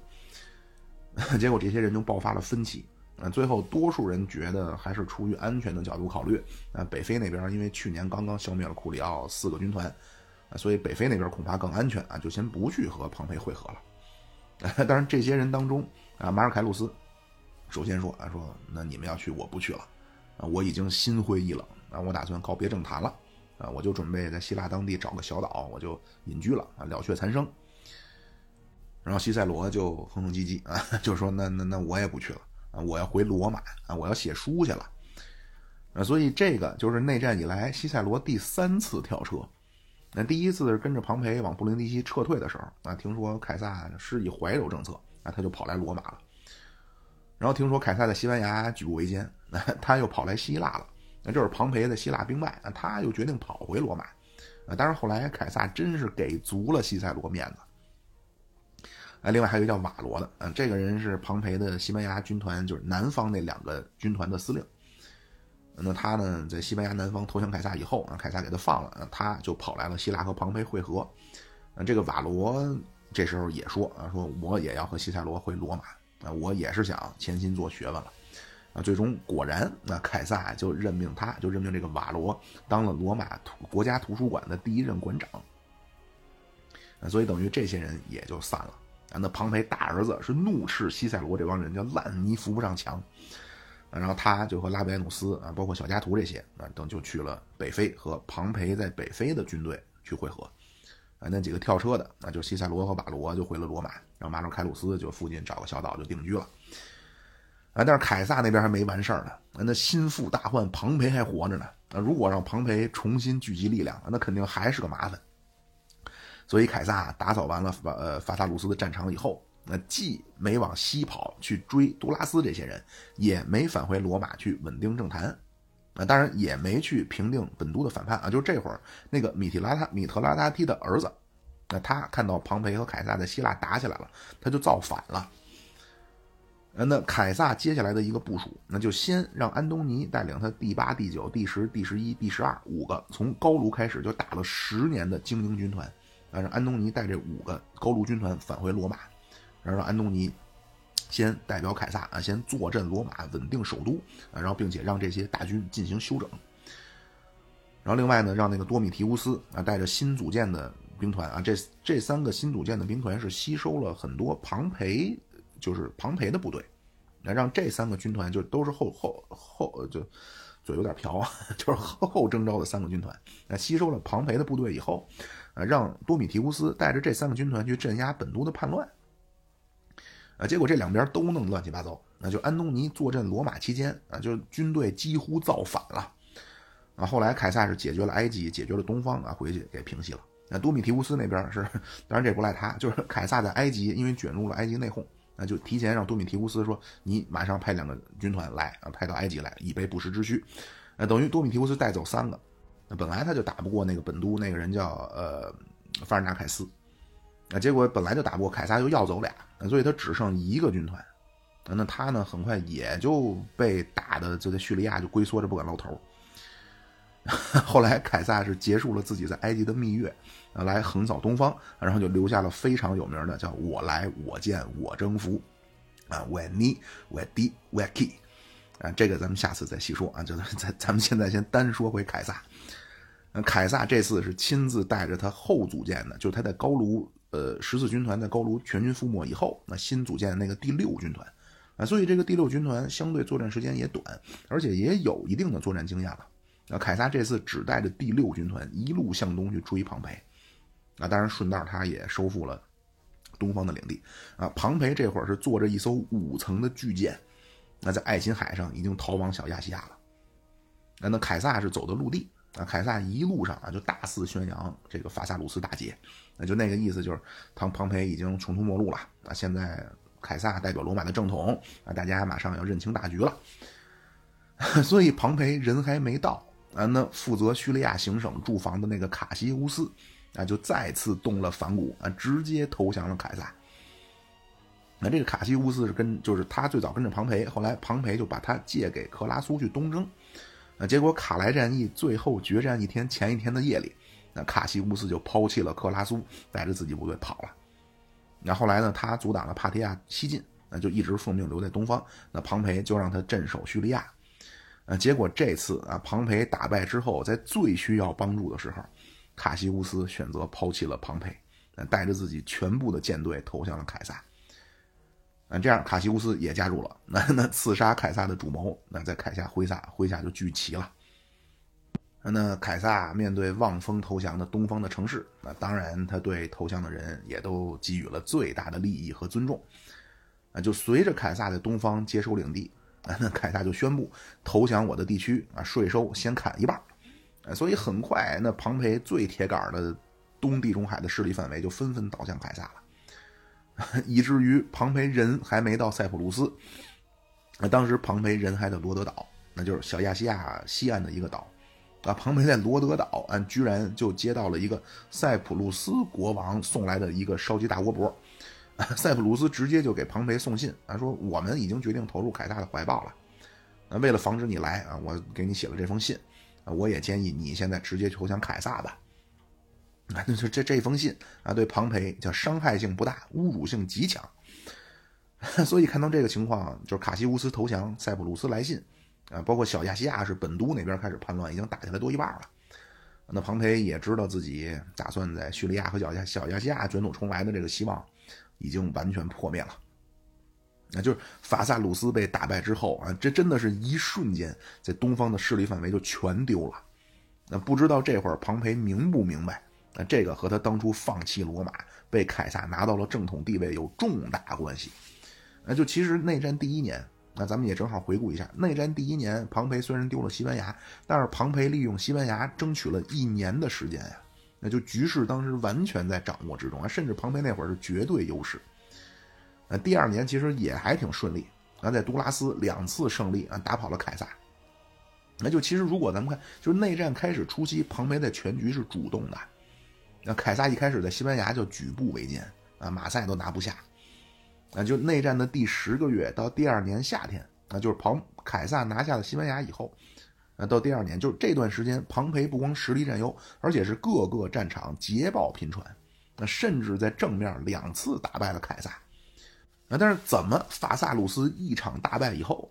*laughs* 结果这些人就爆发了分歧啊。最后多数人觉得还是出于安全的角度考虑啊，北非那边因为去年刚刚消灭了库里奥四个军团啊，所以北非那边恐怕更安全啊，就先不去和庞培会合了。*laughs* 当然，这些人当中啊，马尔凯鲁斯首先说啊，说那你们要去，我不去了。啊，我已经心灰意冷啊！我打算告别政坛了啊！我就准备在希腊当地找个小岛，我就隐居了啊，了却残生。然后西塞罗就哼哼唧唧啊，*laughs* 就说：“那那那我也不去了啊！我要回罗马啊！我要写书去了。”啊，所以这个就是内战以来西塞罗第三次跳车。那第一次是跟着庞培往布林迪西撤退的时候啊，听说凯撒施以怀柔政策啊，他就跑来罗马了。然后听说凯撒在西班牙举步维艰。*laughs* 他又跑来希腊了，那这是庞培的希腊兵败，那他又决定跑回罗马，啊，当然后来凯撒真是给足了西塞罗面子，啊，另外还有一个叫瓦罗的，啊，这个人是庞培的西班牙军团，就是南方那两个军团的司令，那他呢在西班牙南方投降凯撒以后，啊，凯撒给他放了，啊，他就跑来了希腊和庞培会合，啊，这个瓦罗这时候也说，啊，说我也要和西塞罗回罗马，啊，我也是想潜心做学问了。啊，最终果然，那凯撒就任命他，就任命这个瓦罗当了罗马图国家图书馆的第一任馆长。啊，所以等于这些人也就散了。啊，那庞培大儿子是怒斥西塞罗这帮人叫烂泥扶不上墙。啊，然后他就和拉比埃努斯啊，包括小加图这些啊，等就去了北非，和庞培在北非的军队去会合。啊，那几个跳车的，那就西塞罗和瓦罗就回了罗马，然后马尔凯鲁斯就附近找个小岛就定居了。啊，但是凯撒那边还没完事儿呢，那心腹大患庞培还活着呢。啊，如果让庞培重新聚集力量，那肯定还是个麻烦。所以凯撒打扫完了呃法萨鲁斯的战场以后，那既没往西跑去追杜拉斯这些人，也没返回罗马去稳定政坛，啊，当然也没去平定本都的反叛啊。就这会儿，那个米提拉他米特拉达梯的儿子，那他看到庞培和凯撒在希腊打起来了，他就造反了。那凯撒接下来的一个部署，那就先让安东尼带领他第八、第九、第十、第十一、第十二五个从高卢开始就打了十年的精英军团，啊，让安东尼带这五个高卢军团返回罗马，然后让安东尼先代表凯撒啊，先坐镇罗马，稳定首都啊，然后并且让这些大军进行休整。然后另外呢，让那个多米提乌斯啊带着新组建的兵团啊，这这三个新组建的兵团是吸收了很多庞培。就是庞培的部队，那让这三个军团就都是后后后就嘴有点瓢啊，*laughs* 就是后后征召的三个军团，那吸收了庞培的部队以后，啊，让多米提乌斯带着这三个军团去镇压本都的叛乱，啊，结果这两边都弄乱七八糟，那就安东尼坐镇罗马期间，啊，就军队几乎造反了，啊，后来凯撒是解决了埃及，解决了东方，啊，回去给平息了。那多米提乌斯那边是，当然这不赖他，就是凯撒在埃及因为卷入了埃及内讧。那就提前让多米提乌斯说：“你马上派两个军团来啊，派到埃及来，以备不时之需。”那等于多米提乌斯带走三个。那本来他就打不过那个本都那个人叫呃法尔纳凯斯，啊，结果本来就打不过凯撒，又要走俩，所以他只剩一个军团。那他呢，很快也就被打的就在叙利亚就龟缩着不敢露头。*laughs* 后来凯撒是结束了自己在埃及的蜜月。啊来横扫东方，然后就留下了非常有名的叫“我来我见我征服”，啊，Veni Vidi Vici，啊，这个咱们下次再细说啊，就是 *laughs* 咱咱们现在先单说回凯撒。凯撒这次是亲自带着他后组建的，就是他在高卢，呃，十四军团在高卢全军覆没以后，那新组建的那个第六军团，啊，所以这个第六军团相对作战时间也短，而且也有一定的作战经验了。那凯撒这次只带着第六军团一路向东去追庞培。啊，当然顺道他也收复了东方的领地。啊，庞培这会儿是坐着一艘五层的巨舰，那在爱琴海上已经逃往小亚细亚了。那那凯撒是走的陆地。啊，凯撒一路上啊就大肆宣扬这个法萨鲁斯大捷，那就那个意思就是庞庞培已经穷途末路了。啊，现在凯撒代表罗马的正统，啊，大家马上要认清大局了。*laughs* 所以庞培人还没到，啊，那负责叙利亚行省驻防的那个卡西乌斯。啊，就再次动了反骨啊，直接投降了凯撒。那这个卡西乌斯是跟，就是他最早跟着庞培，后来庞培就把他借给克拉苏去东征。啊，结果卡莱战役最后决战一天前一天的夜里，那卡西乌斯就抛弃了克拉苏，带着自己部队跑了。那后来呢，他阻挡了帕提亚西进，那就一直奉命留在东方。那庞培就让他镇守叙利亚。啊，结果这次啊，庞培打败之后，在最需要帮助的时候。卡西乌斯选择抛弃了庞培，带着自己全部的舰队投向了凯撒。啊，这样卡西乌斯也加入了。那那刺杀凯撒的主谋，那在凯撒麾下麾下就聚齐了。那凯撒面对望风投降的东方的城市，那当然他对投降的人也都给予了最大的利益和尊重。啊，就随着凯撒在东方接收领地，那凯撒就宣布投降我的地区啊，税收先砍一半。所以很快，那庞培最铁杆的东地中海的势力范围就纷纷倒向凯撒了，*laughs* 以至于庞培人还没到塞浦路斯，那当时庞培人还在罗德岛，那就是小亚细亚西岸的一个岛，啊，庞培在罗德岛，啊，居然就接到了一个塞浦路斯国王送来的一个烧鸡大窝脖，*laughs* 塞浦路斯直接就给庞培送信，啊，说我们已经决定投入凯撒的怀抱了，那为了防止你来啊，我给你写了这封信啊。我也建议你现在直接投降凯撒吧。啊，那就这这封信啊，对庞培叫伤害性不大，侮辱性极强。*laughs* 所以看到这个情况，就是卡西乌斯投降，塞浦路斯来信啊，包括小亚细亚是本都那边开始叛乱，已经打下来多一半了。那庞培也知道自己打算在叙利亚和小亚小亚细亚卷土重来的这个希望已经完全破灭了。那就是法萨鲁斯被打败之后啊，这真的是一瞬间，在东方的势力范围就全丢了。那不知道这会儿庞培明不明白？那这个和他当初放弃罗马，被凯撒拿到了正统地位有重大关系。那就其实内战第一年，那咱们也正好回顾一下，内战第一年，庞培虽然丢了西班牙，但是庞培利用西班牙争取了一年的时间呀，那就局势当时完全在掌握之中啊，甚至庞培那会儿是绝对优势。那第二年其实也还挺顺利啊，在杜拉斯两次胜利啊，打跑了凯撒。那就其实如果咱们看，就是内战开始初期，庞培在全局是主动的。那凯撒一开始在西班牙就举步维艰啊，马赛都拿不下。那就内战的第十个月到第二年夏天，那就是庞凯撒拿下了西班牙以后，那到第二年就是这段时间，庞培不光实力占优，而且是各个战场捷报频传，那甚至在正面两次打败了凯撒。啊！但是怎么法萨鲁斯一场大败以后，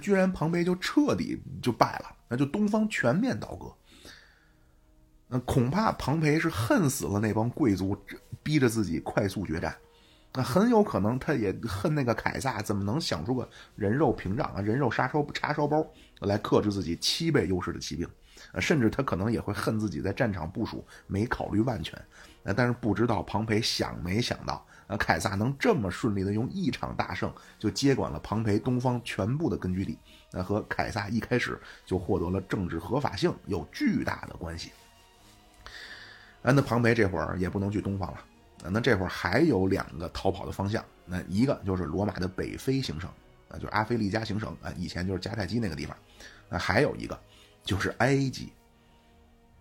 居然庞培就彻底就败了？那就东方全面倒戈。那恐怕庞培是恨死了那帮贵族，逼着自己快速决战。那很有可能他也恨那个凯撒怎么能想出个人肉屏障啊、人肉杀烧叉烧包来克制自己七倍优势的骑兵，甚至他可能也会恨自己在战场部署没考虑万全。但是不知道庞培想没想到，啊，凯撒能这么顺利的用一场大胜就接管了庞培东方全部的根据地，那和凯撒一开始就获得了政治合法性有巨大的关系。啊，那庞培这会儿也不能去东方了。那这会儿还有两个逃跑的方向，那一个就是罗马的北非行省，就是阿非利加行省，啊，以前就是迦太基那个地方，啊，还有一个就是埃及，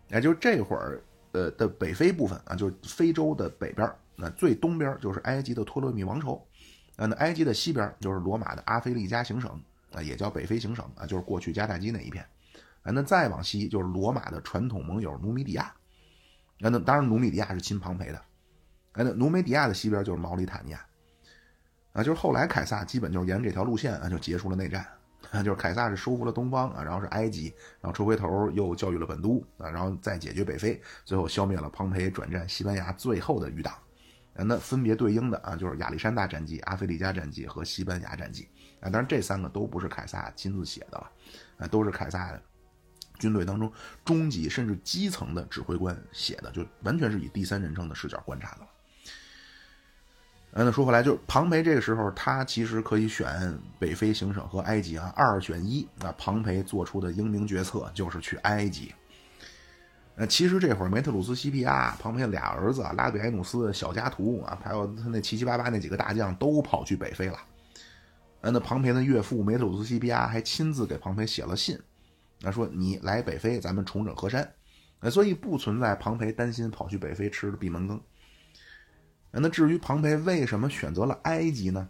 也就是这会儿呃的北非部分啊，就是非洲的北边，那最东边就是埃及的托勒密王朝，啊，那埃及的西边就是罗马的阿非利加行省，啊，也叫北非行省，啊，就是过去迦太基那一片，啊，那再往西就是罗马的传统盟友努米底亚，啊，那当然努米底亚是亲庞培的。哎，那努米底亚的西边就是毛里塔尼亚，啊，就是后来凯撒基本就是沿这条路线啊，就结束了内战，啊，就是凯撒是收复了东方啊，然后是埃及，然后抽回头又教育了本都啊，然后再解决北非，最后消灭了庞培，转战西班牙最后的余党，啊，那分别对应的啊，就是亚历山大战绩、阿非利加战绩和西班牙战绩，啊，当然这三个都不是凯撒亲自写的了，啊，都是凯撒军队当中中级甚至基层的指挥官写的，就完全是以第三人称的视角观察的嗯。那说回来，就是庞培这个时候，他其实可以选北非行省和埃及啊，二选一。啊，庞培做出的英明决策就是去埃及。呃，其实这会儿梅特鲁斯西皮亚、庞培俩儿子，拉比埃努斯、小加图啊，还有他那七七八八那几个大将都跑去北非了。嗯，那庞培的岳父梅特鲁斯西皮亚还亲自给庞培写了信，那说你来北非，咱们重整河山。呃，所以不存在庞培担心跑去北非吃闭门羹。那至于庞培为什么选择了埃及呢？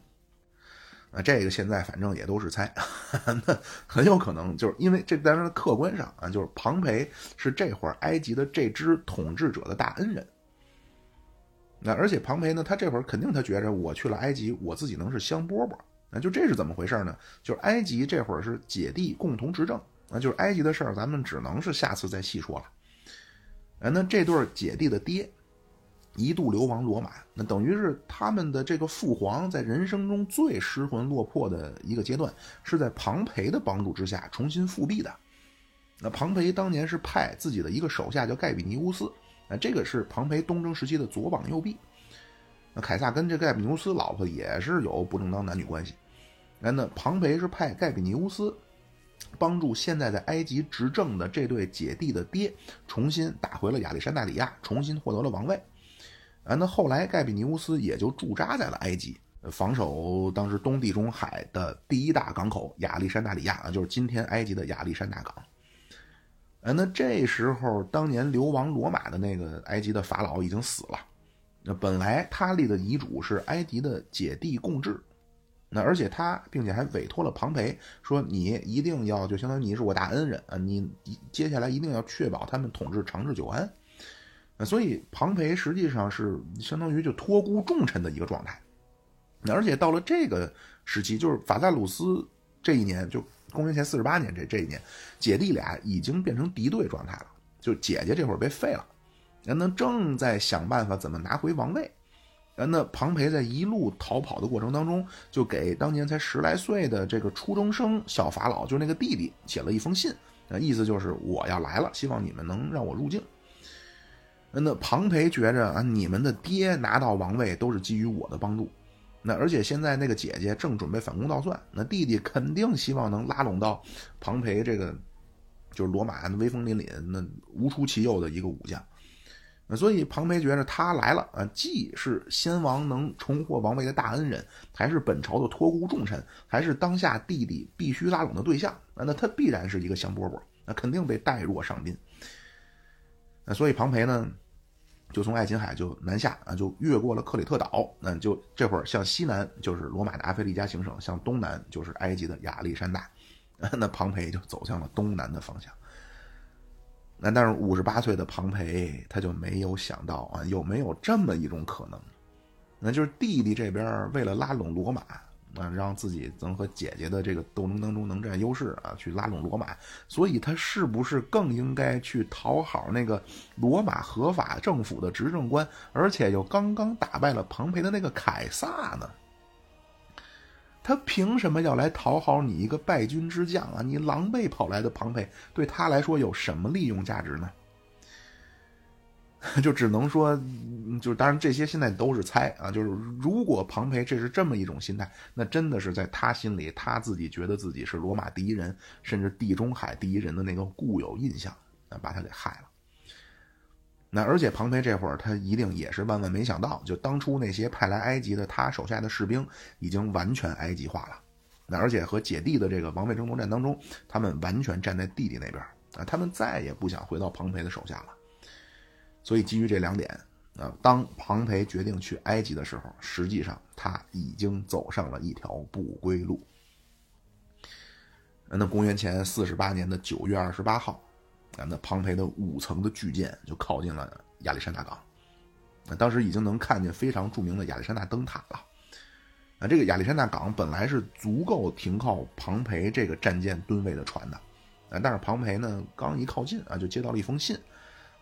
啊，这个现在反正也都是猜，*laughs* 那很有可能就是因为这当然客观上啊，就是庞培是这会儿埃及的这支统治者的大恩人。那而且庞培呢，他这会儿肯定他觉着我去了埃及，我自己能是香饽饽。那就这是怎么回事呢？就是埃及这会儿是姐弟共同执政，那就是埃及的事儿，咱们只能是下次再细说了。啊，那这对姐弟的爹。一度流亡罗马，那等于是他们的这个父皇在人生中最失魂落魄的一个阶段，是在庞培的帮助之下重新复辟的。那庞培当年是派自己的一个手下叫盖比尼乌斯，啊，这个是庞培东征时期的左膀右臂。那凯撒跟这盖比尼乌斯老婆也是有不正当男女关系。那那庞培是派盖比尼乌斯帮助现在在埃及执政的这对姐弟的爹重新打回了亚历山大里亚，重新获得了王位。啊，那后来盖比尼乌斯也就驻扎在了埃及，防守当时东地中海的第一大港口亚历山大里亚啊，就是今天埃及的亚历山大港。啊，那这时候当年流亡罗马的那个埃及的法老已经死了，那本来他立的遗嘱是埃及的姐弟共治，那而且他并且还委托了庞培说，你一定要就相当于你是我大恩人啊，你接下来一定要确保他们统治长治久安。所以庞培实际上是相当于就托孤重臣的一个状态，而且到了这个时期，就是法萨鲁斯这一年，就公元前四十八年这这一年，姐弟俩已经变成敌对状态了，就姐姐这会儿被废了，人呢正在想办法怎么拿回王位，那庞培在一路逃跑的过程当中，就给当年才十来岁的这个初中生小法老，就那个弟弟写了一封信，那意思就是我要来了，希望你们能让我入境。那庞培觉着啊，你们的爹拿到王位都是基于我的帮助，那而且现在那个姐姐正准备反攻倒算，那弟弟肯定希望能拉拢到庞培这个就是罗马威风凛凛、那无出其右的一个武将，那所以庞培觉着他来了啊，既是先王能重获王位的大恩人，还是本朝的托孤重臣，还是当下弟弟必须拉拢的对象啊，那他必然是一个香饽饽，那肯定被待若上宾。那所以庞培呢？就从爱琴海就南下啊，就越过了克里特岛，那就这会儿向西南就是罗马的阿非利加行省，向东南就是埃及的亚历山大，*laughs* 那庞培就走向了东南的方向。那但是五十八岁的庞培他就没有想到啊，有没有这么一种可能？那就是弟弟这边为了拉拢罗马，啊，让自己能和姐姐的这个斗争当中能占优势啊，去拉拢罗马。所以他是不是更应该去讨好那个罗马合法政府的执政官，而且又刚刚打败了庞培的那个凯撒呢？他凭什么要来讨好你一个败军之将啊？你狼狈跑来的庞培，对他来说有什么利用价值呢？*laughs* 就只能说，就当然这些现在都是猜啊。就是如果庞培这是这么一种心态，那真的是在他心里，他自己觉得自己是罗马第一人，甚至地中海第一人的那个固有印象，啊，把他给害了。那而且庞培这会儿他一定也是万万没想到，就当初那些派来埃及的他手下的士兵已经完全埃及化了。那而且和姐弟的这个王位争夺战当中，他们完全站在弟弟那边啊，他们再也不想回到庞培的手下了。所以，基于这两点，啊，当庞培决定去埃及的时候，实际上他已经走上了一条不归路。那公元前四十八年的九月二十八号，啊，那庞培的五层的巨舰就靠近了亚历山大港。那当时已经能看见非常著名的亚历山大灯塔了。啊，这个亚历山大港本来是足够停靠庞培这个战舰吨位的船的，啊，但是庞培呢，刚一靠近啊，就接到了一封信。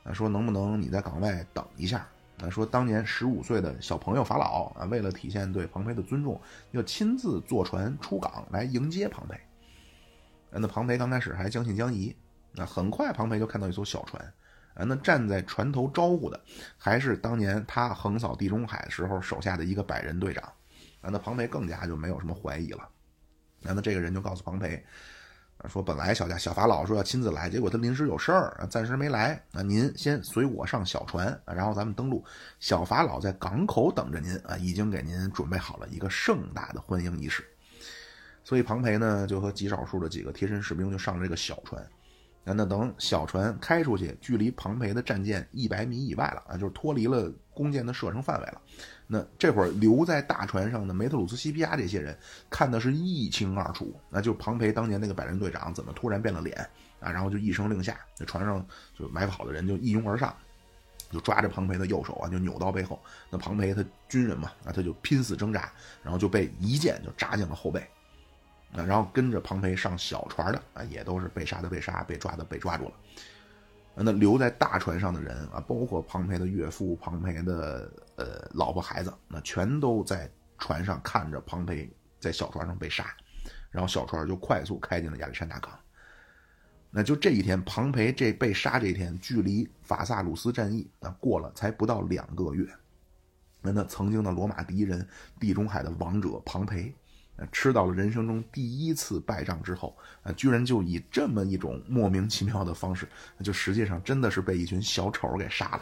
啊，说能不能你在港外等一下？啊，说当年十五岁的小朋友法老啊，为了体现对庞培的尊重，要亲自坐船出港来迎接庞培。啊那庞培刚开始还将信将疑，那很快庞培就看到一艘小船，啊，那站在船头招呼的还是当年他横扫地中海时候手下的一个百人队长，啊，那庞培更加就没有什么怀疑了。那那这个人就告诉庞培。说本来小家小法老说要亲自来，结果他临时有事儿，暂时没来。那您先随我上小船，然后咱们登陆。小法老在港口等着您啊，已经给您准备好了一个盛大的欢迎仪式。所以庞培呢，就和极少数的几个贴身士兵就上了这个小船。那那等小船开出去，距离庞培的战舰一百米以外了啊，就是脱离了弓箭的射程范围了。那这会儿留在大船上的梅特鲁斯西皮亚这些人看的是一清二楚，那就庞培当年那个百人队长怎么突然变了脸啊？然后就一声令下，那船上就埋伏好的人就一拥而上，就抓着庞培的右手啊，就扭到背后。那庞培他军人嘛，啊他就拼死挣扎，然后就被一箭就扎进了后背。啊，然后跟着庞培上小船的啊，也都是被杀的被杀，被抓的被抓住了。那留在大船上的人啊，包括庞培的岳父、庞培的呃老婆孩子，那全都在船上看着庞培在小船上被杀，然后小船就快速开进了亚历山大港。那就这一天，庞培这被杀这一天，距离法萨鲁斯战役啊过了才不到两个月。那那曾经的罗马第一人、地中海的王者庞培。吃到了人生中第一次败仗之后，啊，居然就以这么一种莫名其妙的方式，那就实际上真的是被一群小丑给杀了。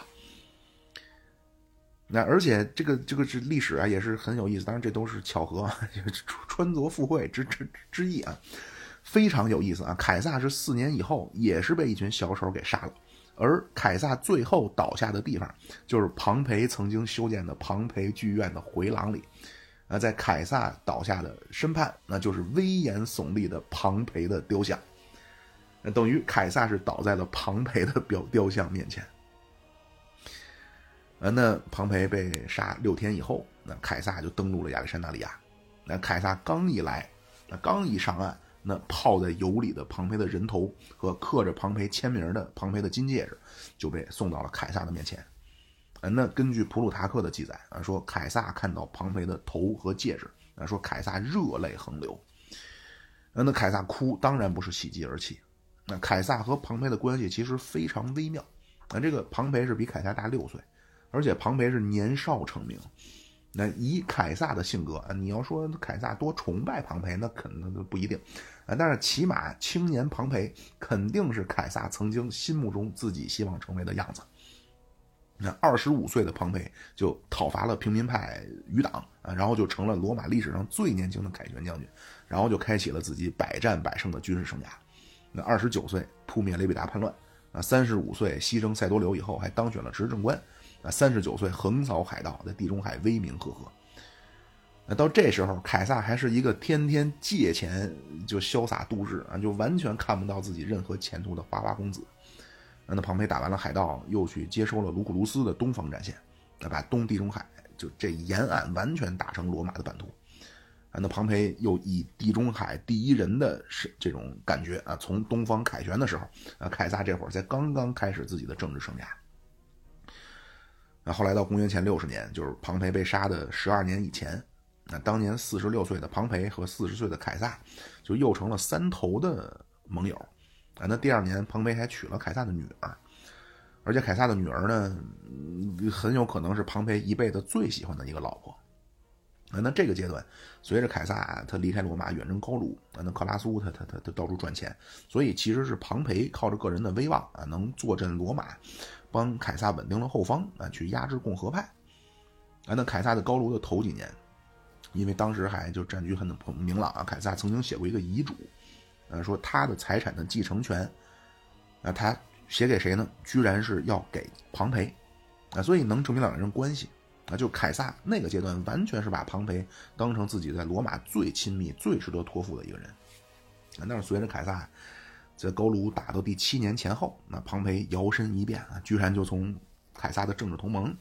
那而且这个这个是历史啊，也是很有意思。当然这都是巧合，*laughs* 穿凿附会之之之意啊，非常有意思啊。凯撒是四年以后也是被一群小丑给杀了，而凯撒最后倒下的地方就是庞培曾经修建的庞培剧院的回廊里。啊在凯撒倒下的身畔，那就是威严耸立的庞培的雕像。那等于凯撒是倒在了庞培的雕雕像面前。呃，那庞培被杀六天以后，那凯撒就登陆了亚历山大利亚。那凯撒刚一来，那刚一上岸，那泡在油里的庞培的人头和刻着庞培签名的庞培的金戒指就被送到了凯撒的面前。呃，那根据普鲁塔克的记载啊，说凯撒看到庞培的头和戒指啊，说凯撒热泪横流。呃，那凯撒哭当然不是喜极而泣。那凯撒和庞培的关系其实非常微妙。那这个庞培是比凯撒大六岁，而且庞培是年少成名。那以凯撒的性格啊，你要说凯撒多崇拜庞培，那可能都不一定啊。但是起码青年庞培肯定是凯撒曾经心目中自己希望成为的样子。那二十五岁的庞培就讨伐了平民派余党啊，然后就成了罗马历史上最年轻的凯旋将军，然后就开启了自己百战百胜的军事生涯。那二十九岁扑灭雷比达叛乱啊，三十五岁牺牲塞多留以后还当选了执政官啊，三十九岁横扫海盗，在地中海威名赫赫。那到这时候，凯撒还是一个天天借钱就潇洒度日啊，就完全看不到自己任何前途的花花公子。那庞培打完了海盗，又去接收了卢库卢斯的东方战线，那把东地中海就这沿岸完全打成罗马的版图。啊，那庞培又以地中海第一人的是这种感觉啊，从东方凯旋的时候啊，凯撒这会儿才刚刚开始自己的政治生涯。那后来到公元前六十年，就是庞培被杀的十二年以前，那当年四十六岁的庞培和四十岁的凯撒就又成了三头的盟友。啊，那第二年庞培还娶了凯撒的女儿，而且凯撒的女儿呢，很有可能是庞培一辈子最喜欢的一个老婆。啊，那这个阶段，随着凯撒啊他离开罗马远征高卢，啊，那克拉苏他他他他到处赚钱，所以其实是庞培靠着个人的威望啊，能坐镇罗马，帮凯撒稳定了后方啊，去压制共和派。啊，那凯撒在高卢的头几年，因为当时还就战局很明朗啊，凯撒曾经写过一个遗嘱，呃，说他的财产的继承权，啊，他写给谁呢？居然是要给庞培，啊，所以能证明两个人关系。啊，就凯撒那个阶段，完全是把庞培当成自己在罗马最亲密、最值得托付的一个人。啊，但是随着凯撒在高卢打到第七年前后，那庞培摇身一变啊，居然就从凯撒的政治同盟，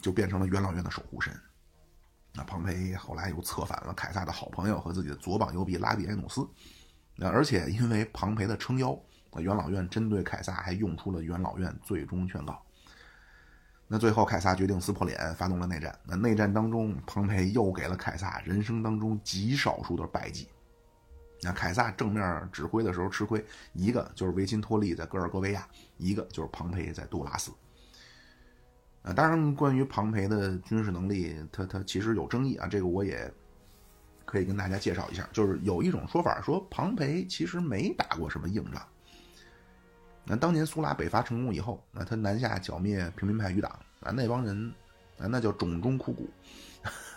就变成了元老院的守护神。那庞培后来又策反了凯撒的好朋友和自己的左膀右臂拉比埃努斯。那而且因为庞培的撑腰，元老院针对凯撒还用出了元老院最终劝告。那最后，凯撒决定撕破脸，发动了内战。那内战当中，庞培又给了凯撒人生当中极少数的败绩。那凯撒正面指挥的时候吃亏，一个就是维钦托利在戈尔戈维亚，一个就是庞培在杜拉斯。啊，当然，关于庞培的军事能力，他他其实有争议啊。这个我也可以跟大家介绍一下，就是有一种说法说，庞培其实没打过什么硬仗。那当年苏拉北伐成功以后，那他南下剿灭平民派余党啊，那帮人啊，那叫种中枯骨。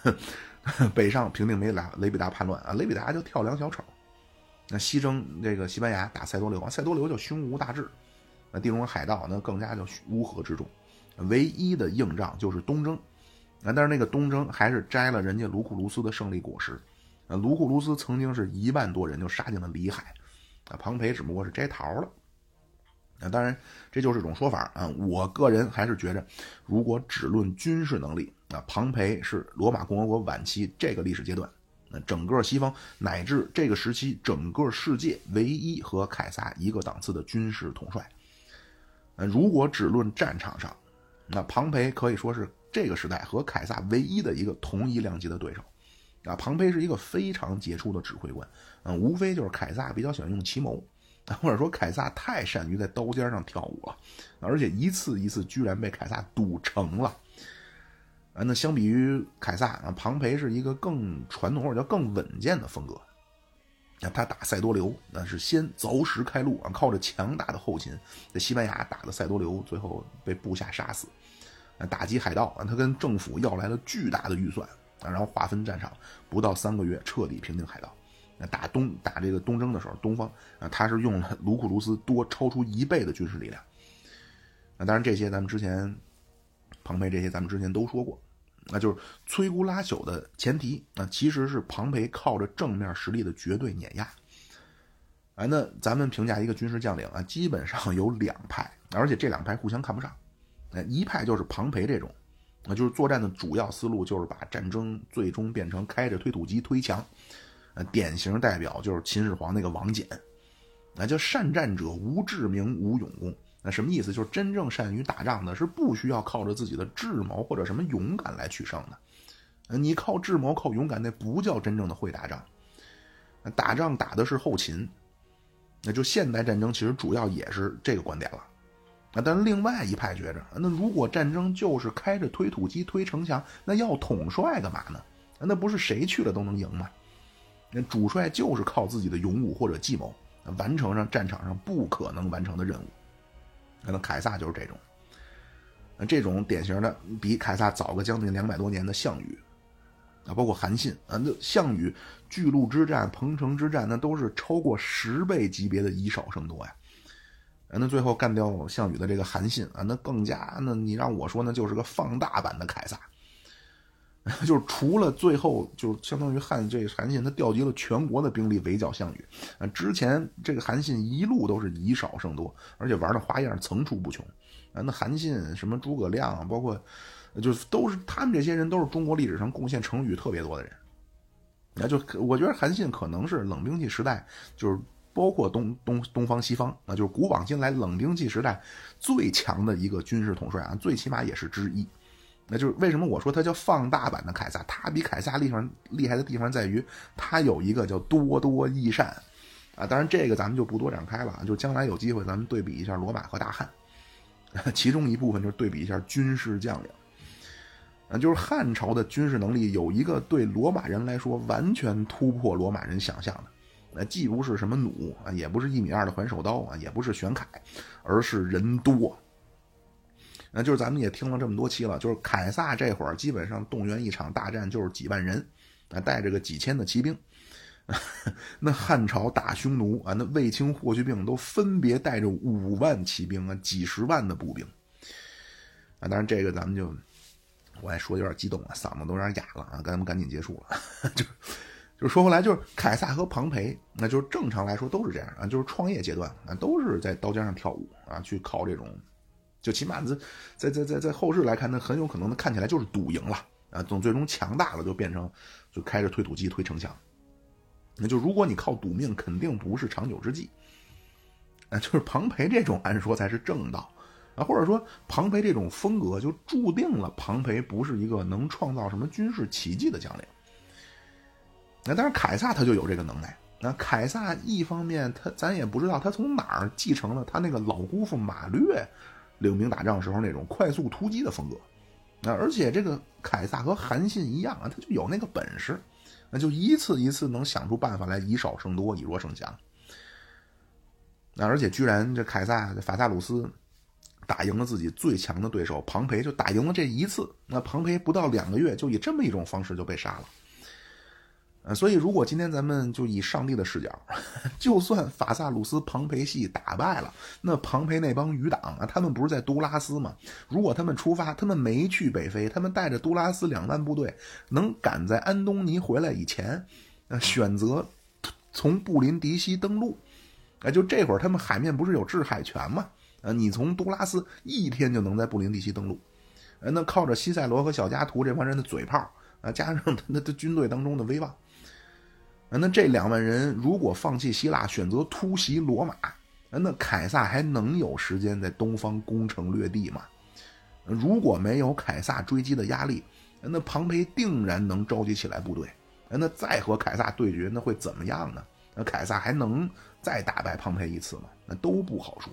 *laughs* 北上平定没俩雷比达叛乱啊，雷比达就跳梁小丑。那西征这个西班牙打塞多留，塞多留就胸无大志。那地中海海盗那更加就乌合之众。唯一的硬仗就是东征。啊，但是那个东征还是摘了人家卢库卢斯的胜利果实。啊，卢库卢斯曾经是一万多人就杀进了里海，啊，庞培只不过是摘桃了。那当然，这就是一种说法啊。我个人还是觉着，如果只论军事能力，啊，庞培是罗马共和国晚期这个历史阶段，那整个西方乃至这个时期整个世界唯一和凯撒一个档次的军事统帅。呃，如果只论战场上，那庞培可以说是这个时代和凯撒唯一的一个同一量级的对手。啊，庞培是一个非常杰出的指挥官，嗯，无非就是凯撒比较喜欢用奇谋。*laughs* 或者说，凯撒太善于在刀尖上跳舞了，而且一次一次居然被凯撒赌成了。啊，那相比于凯撒啊，庞培是一个更传统或者叫更稳健的风格。那他打塞多留，那是先凿石开路啊，靠着强大的后勤，在西班牙打的塞多留，最后被部下杀死。啊，打击海盗啊，他跟政府要来了巨大的预算啊，然后划分战场，不到三个月彻底平定海盗。那打东打这个东征的时候，东方啊，他是用了卢库卢斯多超出一倍的军事力量。那当然这些咱们之前庞培这些咱们之前都说过，那就是摧枯拉朽的前提，那其实是庞培靠着正面实力的绝对碾压。啊，那咱们评价一个军事将领啊，基本上有两派，而且这两派互相看不上。那一派就是庞培这种，那就是作战的主要思路就是把战争最终变成开着推土机推墙。呃典型代表就是秦始皇那个王翦，那叫善战者无智名无勇功。那什么意思？就是真正善于打仗的，是不需要靠着自己的智谋或者什么勇敢来取胜的。你靠智谋、靠勇敢，那不叫真正的会打仗。打仗打的是后勤，那就现代战争其实主要也是这个观点了。啊，但另外一派觉着，那如果战争就是开着推土机推城墙，那要统帅干嘛呢？那不是谁去了都能赢吗？那主帅就是靠自己的勇武或者计谋完成上战场上不可能完成的任务。那凯撒就是这种，那这种典型的比凯撒早个将近两百多年的项羽啊，包括韩信啊，那项羽巨鹿之战、彭城之战，那都是超过十倍级别的以少胜多呀。那最后干掉项羽的这个韩信啊，那更加那你让我说，那就是个放大版的凯撒。*laughs* 就是除了最后，就相当于汉这韩信他调集了全国的兵力围剿项羽。啊，之前这个韩信一路都是以少胜多，而且玩的花样层出不穷。啊，那韩信什么诸葛亮，包括就是都是他们这些人都是中国历史上贡献成语特别多的人。那就我觉得韩信可能是冷兵器时代，就是包括东东东方西方，那就是古往今来冷兵器时代最强的一个军事统帅啊，最起码也是之一。那就是为什么我说他叫放大版的凯撒？他比凯撒厉害厉害的地方在于，他有一个叫多多益善啊。当然这个咱们就不多展开了，就将来有机会咱们对比一下罗马和大汉，*laughs* 其中一部分就是对比一下军事将领。啊，就是汉朝的军事能力有一个对罗马人来说完全突破罗马人想象的，那既不是什么弩啊，也不是一米二的环手刀啊，也不是玄铠，而是人多。那就是咱们也听了这么多期了，就是凯撒这会儿基本上动员一场大战就是几万人，啊，带着个几千的骑兵。*laughs* 那汉朝打匈奴啊，那卫青、霍去病都分别带着五万骑兵啊，几十万的步兵。啊，当然这个咱们就，我还说有点激动啊，嗓子都有点哑了啊，咱们赶紧结束了。*laughs* 就就说回来，就是凯撒和庞培，那就是正常来说都是这样啊，就是创业阶段啊，都是在刀尖上跳舞啊，去靠这种。就起码在在在在在后世来看，那很有可能看起来就是赌赢了啊，等最终强大了就变成就开着推土机推城墙。那就如果你靠赌命，肯定不是长久之计。啊，就是庞培这种按说才是正道啊，或者说庞培这种风格就注定了庞培不是一个能创造什么军事奇迹的将领。那但是凯撒他就有这个能耐。那凯撒一方面他咱也不知道他从哪儿继承了他那个老姑父马略。领兵打仗时候那种快速突击的风格，那而且这个凯撒和韩信一样啊，他就有那个本事，那就一次一次能想出办法来以少胜多，以弱胜强。那而且居然这凯撒法萨鲁斯打赢了自己最强的对手庞培，就打赢了这一次，那庞培不到两个月就以这么一种方式就被杀了。所以，如果今天咱们就以上帝的视角，*laughs* 就算法萨鲁斯庞培系打败了，那庞培那帮余党啊，他们不是在都拉斯吗？如果他们出发，他们没去北非，他们带着都拉斯两万部队，能赶在安东尼回来以前，呃，选择从布林迪西登陆，啊，就这会儿他们海面不是有制海权吗？啊，你从都拉斯一天就能在布林迪西登陆，呃，那靠着西塞罗和小加图这帮人的嘴炮啊，加上他那的军队当中的威望。那这两万人如果放弃希腊，选择突袭罗马，那凯撒还能有时间在东方攻城略地吗？如果没有凯撒追击的压力，那庞培定然能召集起来部队。那再和凯撒对决，那会怎么样呢？那凯撒还能再打败庞培一次吗？那都不好说。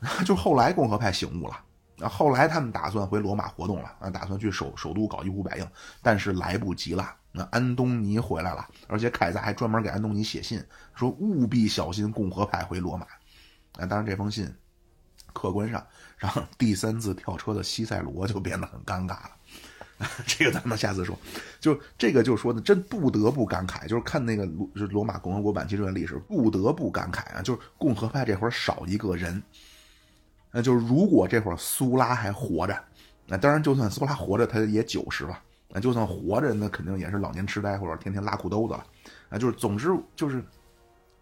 *laughs* 就后来共和派醒悟了，那，后来他们打算回罗马活动了，啊，打算去首首都搞一呼百应，但是来不及了。那安东尼回来了，而且凯撒还专门给安东尼写信，说务必小心共和派回罗马。那当然，这封信客观上让第三次跳车的西塞罗就变得很尴尬了。*laughs* 这个咱们下次说。就这个就说的真不得不感慨，就是看那个罗罗马共和国晚期这段历史，不得不感慨啊，就是共和派这会儿少一个人。那就是如果这会儿苏拉还活着，那当然就算苏拉活着，他也九十了。那就算活着，那肯定也是老年痴呆或者天天拉裤兜子了。啊，就是总之就是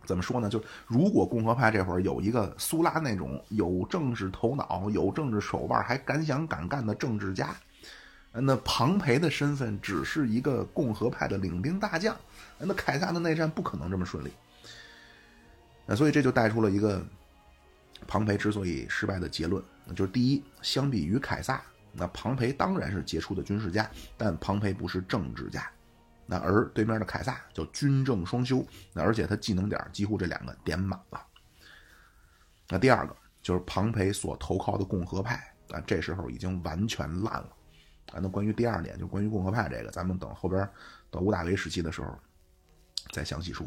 怎么说呢？就如果共和派这会儿有一个苏拉那种有政治头脑、有政治手腕、还敢想敢干的政治家，那庞培的身份只是一个共和派的领兵大将，那凯撒的内战不可能这么顺利。那所以这就带出了一个庞培之所以失败的结论，就是第一，相比于凯撒。那庞培当然是杰出的军事家，但庞培不是政治家。那而对面的凯撒叫军政双修，那而且他技能点几乎这两个点满了。那第二个就是庞培所投靠的共和派啊，这时候已经完全烂了。啊，那关于第二点，就关于共和派这个，咱们等后边到屋大维时期的时候再详细说。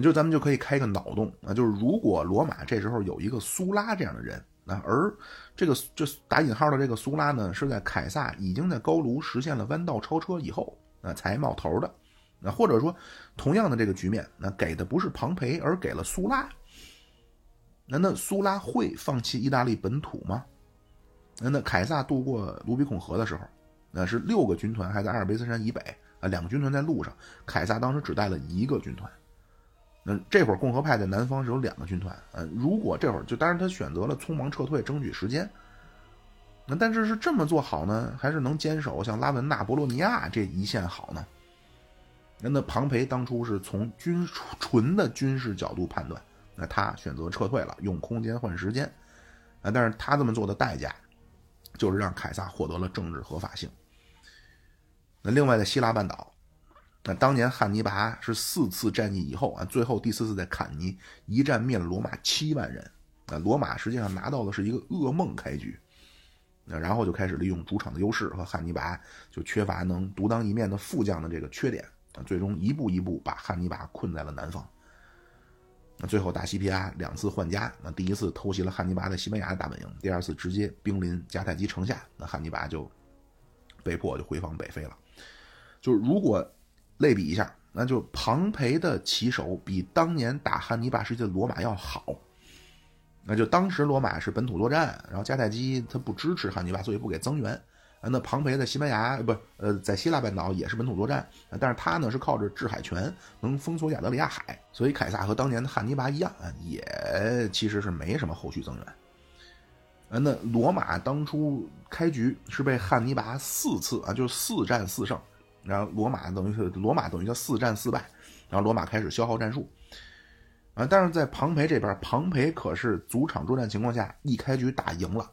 就咱们就可以开个脑洞啊，就是如果罗马这时候有一个苏拉这样的人。那而这个这打引号的这个苏拉呢，是在凯撒已经在高卢实现了弯道超车以后，啊才冒头的。那或者说，同样的这个局面，那给的不是庞培，而给了苏拉。那那苏拉会放弃意大利本土吗？那那凯撒渡过卢比孔河的时候，那是六个军团还在阿尔卑斯山以北啊，两个军团在路上，凯撒当时只带了一个军团。那这会儿共和派在南方是有两个军团，呃，如果这会儿就当然他选择了匆忙撤退，争取时间，那但是是这么做好呢，还是能坚守像拉文纳、博洛尼亚这一线好呢？那那庞培当初是从军纯的军事角度判断，那他选择撤退了，用空间换时间，啊，但是他这么做的代价，就是让凯撒获得了政治合法性。那另外在希腊半岛，那当年汉尼拔是四次战役以后啊，最后第四次在坎尼一战灭了罗马七万人，啊，罗马实际上拿到的是一个噩梦开局。那然后就开始利用主场的优势和汉尼拔就缺乏能独当一面的副将的这个缺点啊，最终一步一步把汉尼拔困在了南方。那最后大西皮阿两次换家，那第一次偷袭了汉尼拔在西班牙的大本营，第二次直接兵临迦太基城下，那汉尼拔就被迫就回防北非了。就是如果类比一下，那就庞培的骑手比当年打汉尼拔时期的罗马要好。那就当时罗马是本土作战，然后迦太基他不支持汉尼拔，所以不给增援。啊，那庞培在西班牙不呃在希腊半岛也是本土作战，但是他呢是靠着制海权能封锁亚得里亚海，所以凯撒和当年的汉尼拔一样啊，也其实是没什么后续增援。啊，那罗马当初开局是被汉尼拔四次啊，就四战四胜，然后罗马等于是罗马等于叫四战四败，然后罗马开始消耗战术。啊！但是在庞培这边，庞培可是主场作战情况下一开局打赢了。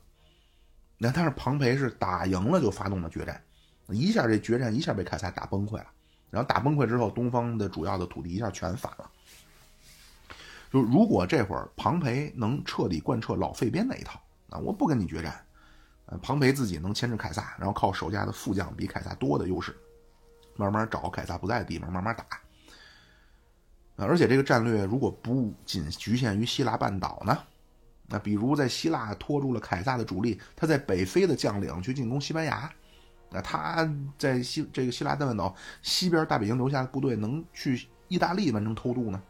那但是庞培是打赢了就发动了决战，一下这决战一下被凯撒打崩溃了。然后打崩溃之后，东方的主要的土地一下全反了。就如果这会儿庞培能彻底贯彻老费边那一套，啊，我不跟你决战，呃，庞培自己能牵制凯撒，然后靠手下的副将比凯撒多的优势，慢慢找凯撒不在的地方慢慢打。而且这个战略如果不仅局限于希腊半岛呢？那比如在希腊拖住了凯撒的主力，他在北非的将领去进攻西班牙，那他在西这个希腊半岛西边大本营留下的部队能去意大利完成偷渡呢？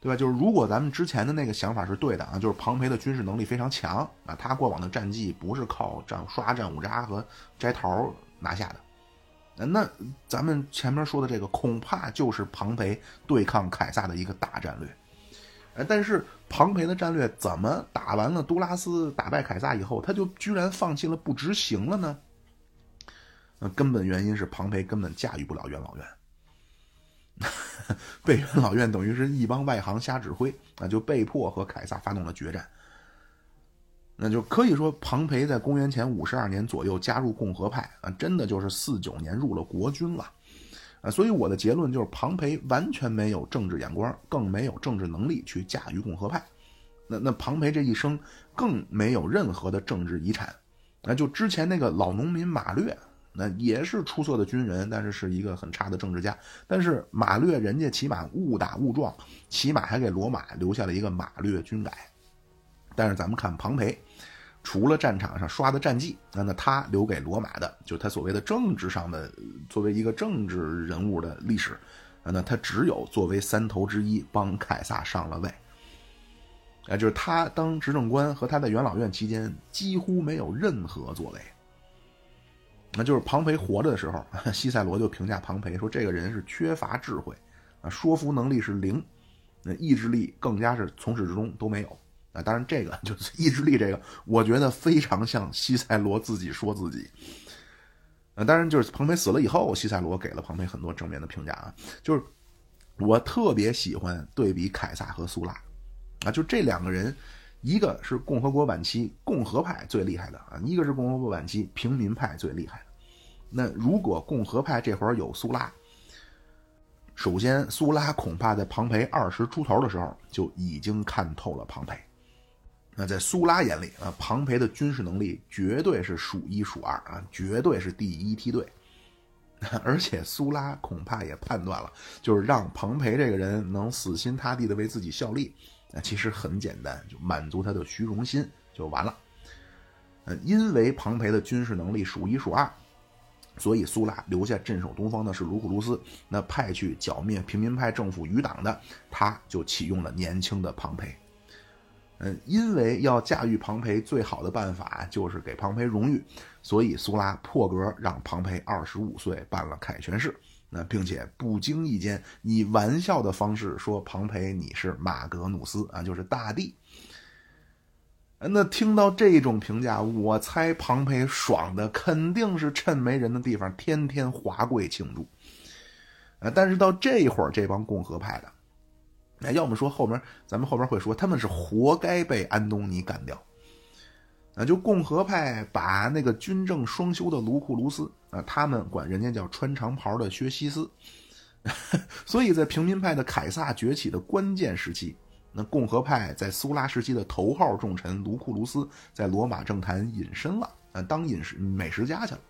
对吧？就是如果咱们之前的那个想法是对的啊，就是庞培的军事能力非常强啊，他过往的战绩不是靠战刷战五渣和摘桃拿下的。那咱们前面说的这个，恐怕就是庞培对抗凯撒的一个大战略。呃，但是庞培的战略怎么打完了杜拉斯打败凯撒以后，他就居然放弃了不执行了呢？那根本原因是庞培根本驾驭不了元老院，*laughs* 被元老院等于是一帮外行瞎指挥，那就被迫和凯撒发动了决战。那就可以说，庞培在公元前五十二年左右加入共和派啊，真的就是四九年入了国军了，啊，所以我的结论就是，庞培完全没有政治眼光，更没有政治能力去驾驭共和派。那那庞培这一生更没有任何的政治遗产。那就之前那个老农民马略，那也是出色的军人，但是是一个很差的政治家。但是马略人家起码误打误撞，起码还给罗马留下了一个马略军改。但是咱们看庞培，除了战场上刷的战绩，那那他留给罗马的，就他所谓的政治上的，作为一个政治人物的历史，那他只有作为三头之一帮凯撒上了位，啊，就是他当执政官和他在元老院期间几乎没有任何作为。那就是庞培活着的时候，西塞罗就评价庞培说，这个人是缺乏智慧，啊，说服能力是零，那意志力更加是从始至终都没有。啊，当然，这个 *laughs* 就是意志力，这个我觉得非常像西塞罗自己说自己。啊，当然，就是庞培死了以后，西塞罗给了庞培很多正面的评价啊。就是我特别喜欢对比凯撒和苏拉啊，就这两个人，一个是共和国晚期共和派最厉害的啊，一个是共和国晚期平民派最厉害的。那如果共和派这会儿有苏拉，首先苏拉恐怕在庞培二十出头的时候就已经看透了庞培。那在苏拉眼里啊，庞培的军事能力绝对是数一数二啊，绝对是第一梯队。*laughs* 而且苏拉恐怕也判断了，就是让庞培这个人能死心塌地的为自己效力，那其实很简单，就满足他的虚荣心就完了。呃，因为庞培的军事能力数一数二，所以苏拉留下镇守东方的是卢库卢斯，那派去剿灭平民派政府余党的，他就启用了年轻的庞培。嗯，因为要驾驭庞培，最好的办法就是给庞培荣誉，所以苏拉破格让庞培二十五岁办了凯旋式，那并且不经意间以玩笑的方式说庞培你是马格努斯啊，就是大帝。那听到这种评价，我猜庞培爽的肯定是趁没人的地方天天华贵庆祝。但是到这会儿，这帮共和派的，那要么说后面咱们后边会说，他们是活该被安东尼干掉。啊，就共和派把那个军政双修的卢库卢斯啊，他们管人家叫穿长袍的薛西斯。*laughs* 所以在平民派的凯撒崛起的关键时期。那共和派在苏拉时期的头号重臣卢库卢斯在罗马政坛隐身了，啊，当饮食美食家去了。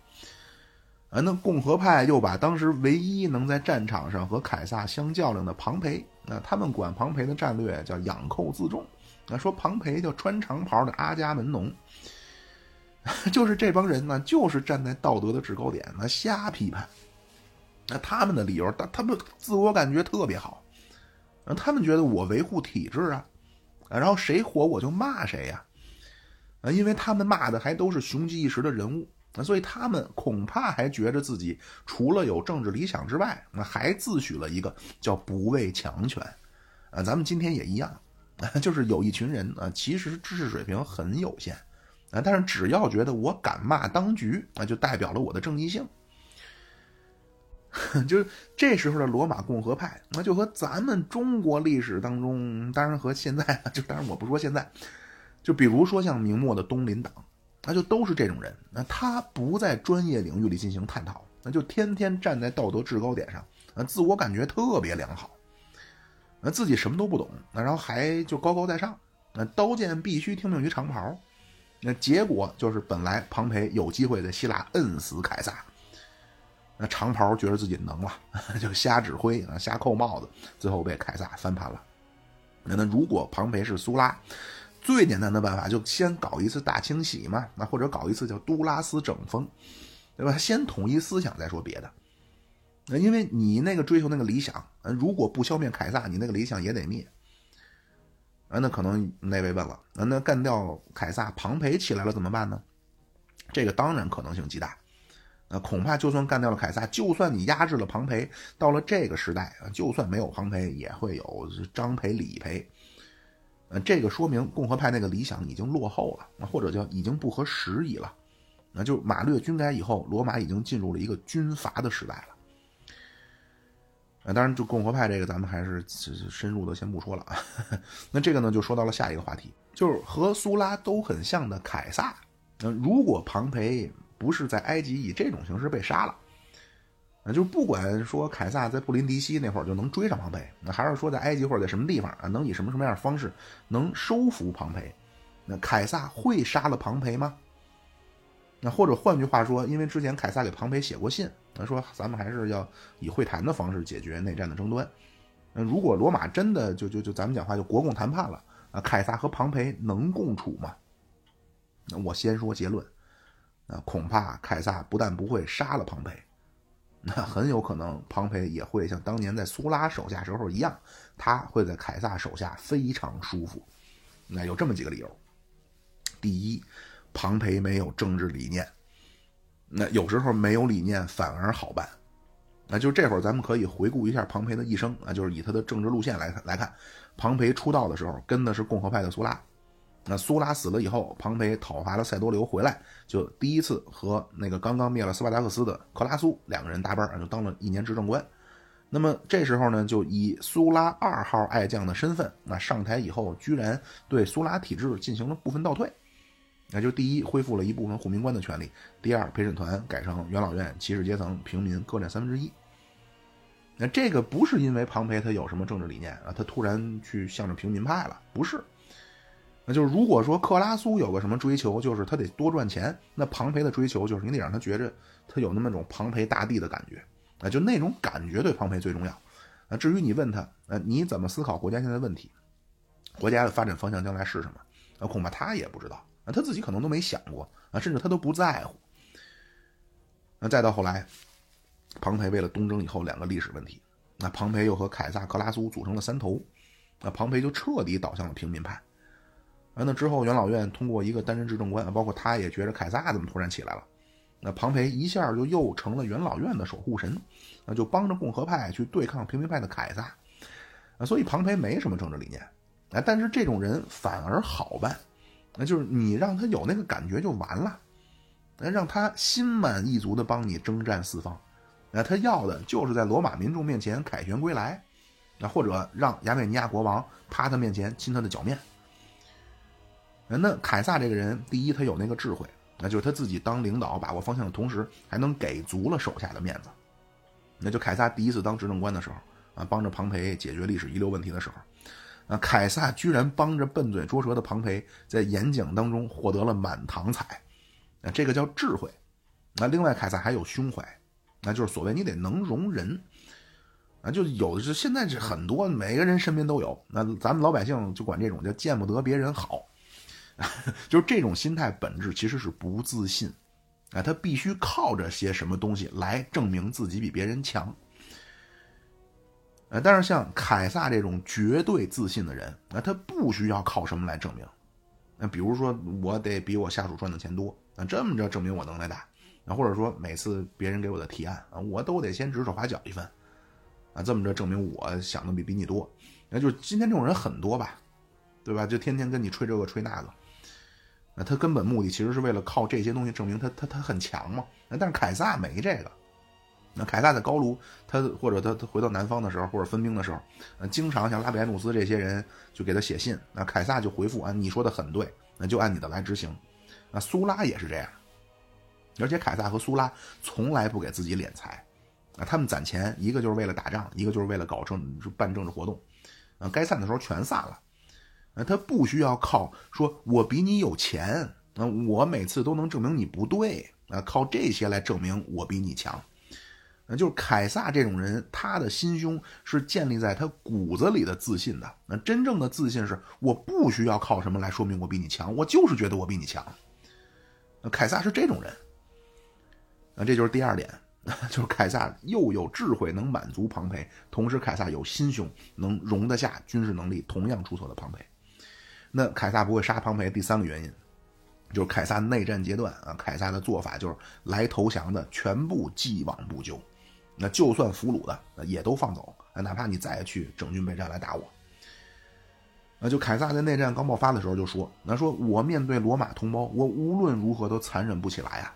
啊，那共和派又把当时唯一能在战场上和凯撒相较量的庞培，那他们管庞培的战略叫养寇自重，啊，说庞培叫穿长袍的阿伽门农，*laughs* 就是这帮人呢，就是站在道德的制高点，那瞎批判。那他们的理由，他他们自我感觉特别好。他们觉得我维护体制啊，然后谁火我就骂谁呀，啊，因为他们骂的还都是雄鸡一时的人物，那所以他们恐怕还觉着自己除了有政治理想之外，那还自诩了一个叫不畏强权，啊，咱们今天也一样，*laughs* 就是有一群人啊，其实知识水平很有限，啊，但是只要觉得我敢骂当局，那就代表了我的正义性。*laughs* 就是这时候的罗马共和派，那就和咱们中国历史当中，当然和现在，*laughs* 就当然我不说现在，就比如说像明末的东林党，那就都是这种人。那他不在专业领域里进行探讨，那就天天站在道德制高点上，那自我感觉特别良好，那自己什么都不懂，那然后还就高高在上，那刀剑必须听命于长袍，那结果就是本来庞培有机会在希腊摁死凯撒。那长袍觉得自己能了，*laughs* 就瞎指挥啊，瞎扣帽子，最后被凯撒翻盘了。那那如果庞培是苏拉，最简单的办法就先搞一次大清洗嘛，那或者搞一次叫都拉斯整风，对吧？先统一思想再说别的。那因为你那个追求那个理想，如果不消灭凯撒，你那个理想也得灭。啊，那可能那位问了，那那干掉凯撒，庞培起来了怎么办呢？这个当然可能性极大。那恐怕就算干掉了凯撒，就算你压制了庞培，到了这个时代啊，就算没有庞培，也会有张培、李培。呃，这个说明共和派那个理想已经落后了，或者叫已经不合时宜了。那就马略军改以后，罗马已经进入了一个军阀的时代了。啊，当然，就共和派这个，咱们还是深入的先不说了啊。*laughs* 那这个呢，就说到了下一个话题，就是和苏拉都很像的凯撒。那如果庞培。不是在埃及以这种形式被杀了，啊，就不管说凯撒在布林迪西那会儿就能追上庞培，那还是说在埃及或者在什么地方啊，能以什么什么样的方式能收服庞培？那凯撒会杀了庞培吗？那或者换句话说，因为之前凯撒给庞培写过信，他说咱们还是要以会谈的方式解决内战的争端。那如果罗马真的就就就咱们讲话就国共谈判了啊，凯撒和庞培能共处吗？那我先说结论。那恐怕凯撒不但不会杀了庞培，那很有可能庞培也会像当年在苏拉手下时候一样，他会在凯撒手下非常舒服。那有这么几个理由：第一，庞培没有政治理念，那有时候没有理念反而好办。那就这会儿咱们可以回顾一下庞培的一生啊，就是以他的政治路线来来看，庞培出道的时候跟的是共和派的苏拉。那苏拉死了以后，庞培讨伐了塞多留回来，就第一次和那个刚刚灭了斯巴达克斯的克拉苏两个人搭班就当了一年执政官。那么这时候呢，就以苏拉二号爱将的身份，那上台以后，居然对苏拉体制进行了部分倒退。那就第一，恢复了一部分护民官的权利；第二，陪审团改成元老院，骑士阶层、平民各占三分之一。那这个不是因为庞培他有什么政治理念啊，他突然去向着平民派了，不是。那就是如果说克拉苏有个什么追求，就是他得多赚钱。那庞培的追求就是你得让他觉着他有那么种庞培大帝的感觉，啊，就那种感觉对庞培最重要。啊，至于你问他，呃，你怎么思考国家现在问题，国家的发展方向将来是什么？啊，恐怕他也不知道，啊，他自己可能都没想过，啊，甚至他都不在乎。那再到后来，庞培为了东征以后两个历史问题，那庞培又和凯撒、克拉苏组成了三头，那庞培就彻底倒向了平民派。啊，那之后元老院通过一个担任执政官，包括他也觉着凯撒怎么突然起来了，那庞培一下就又成了元老院的守护神，那就帮着共和派去对抗平民派的凯撒，所以庞培没什么政治理念，啊，但是这种人反而好办，那就是你让他有那个感觉就完了，那让他心满意足的帮你征战四方，那他要的就是在罗马民众面前凯旋归来，那或者让亚美尼亚国王趴他面前亲他的脚面。那凯撒这个人，第一他有那个智慧，那就是他自己当领导把握方向的同时，还能给足了手下的面子。那就凯撒第一次当执政官的时候啊，帮着庞培解决历史遗留问题的时候。啊，凯撒居然帮着笨嘴拙舌的庞培在演讲当中获得了满堂彩，啊，这个叫智慧。那另外，凯撒还有胸怀，那就是所谓你得能容人，啊，就有的是现在是很多每个人身边都有。那咱们老百姓就管这种叫见不得别人好，*laughs* 就是这种心态本质其实是不自信，啊，他必须靠着些什么东西来证明自己比别人强。呃，但是像凯撒这种绝对自信的人，那他不需要靠什么来证明。那比如说，我得比我下属赚的钱多，那这么着证明我能耐大。那或者说，每次别人给我的提案啊，我都得先指手画脚一番，啊，这么着证明我想的比比你多。那就是今天这种人很多吧，对吧？就天天跟你吹这个吹那个。那他根本目的其实是为了靠这些东西证明他他他很强嘛。但是凯撒没这个。那凯撒在高卢，他或者他他回到南方的时候，或者分兵的时候，呃，经常像拉比埃努斯这些人就给他写信，那凯撒就回复啊，你说的很对，那就按你的来执行。那苏拉也是这样，而且凯撒和苏拉从来不给自己敛财，啊，他们攒钱一个就是为了打仗，一个就是为了搞政办政治活动，啊，该散的时候全散了，啊，他不需要靠说我比你有钱，啊，我每次都能证明你不对，啊，靠这些来证明我比你强。那就是凯撒这种人，他的心胸是建立在他骨子里的自信的。那真正的自信是，我不需要靠什么来说明我比你强，我就是觉得我比你强。那凯撒是这种人。那这就是第二点，*laughs* 就是凯撒又有智慧能满足庞培，同时凯撒有心胸能容得下军事能力同样出色的庞培。那凯撒不会杀庞培，第三个原因。就是凯撒内战阶段啊，凯撒的做法就是来投降的全部既往不咎，那就算俘虏的也都放走，哪怕你再去整军备战来打我。那就凯撒在内战刚爆发的时候就说：“那说我面对罗马同胞，我无论如何都残忍不起来啊。”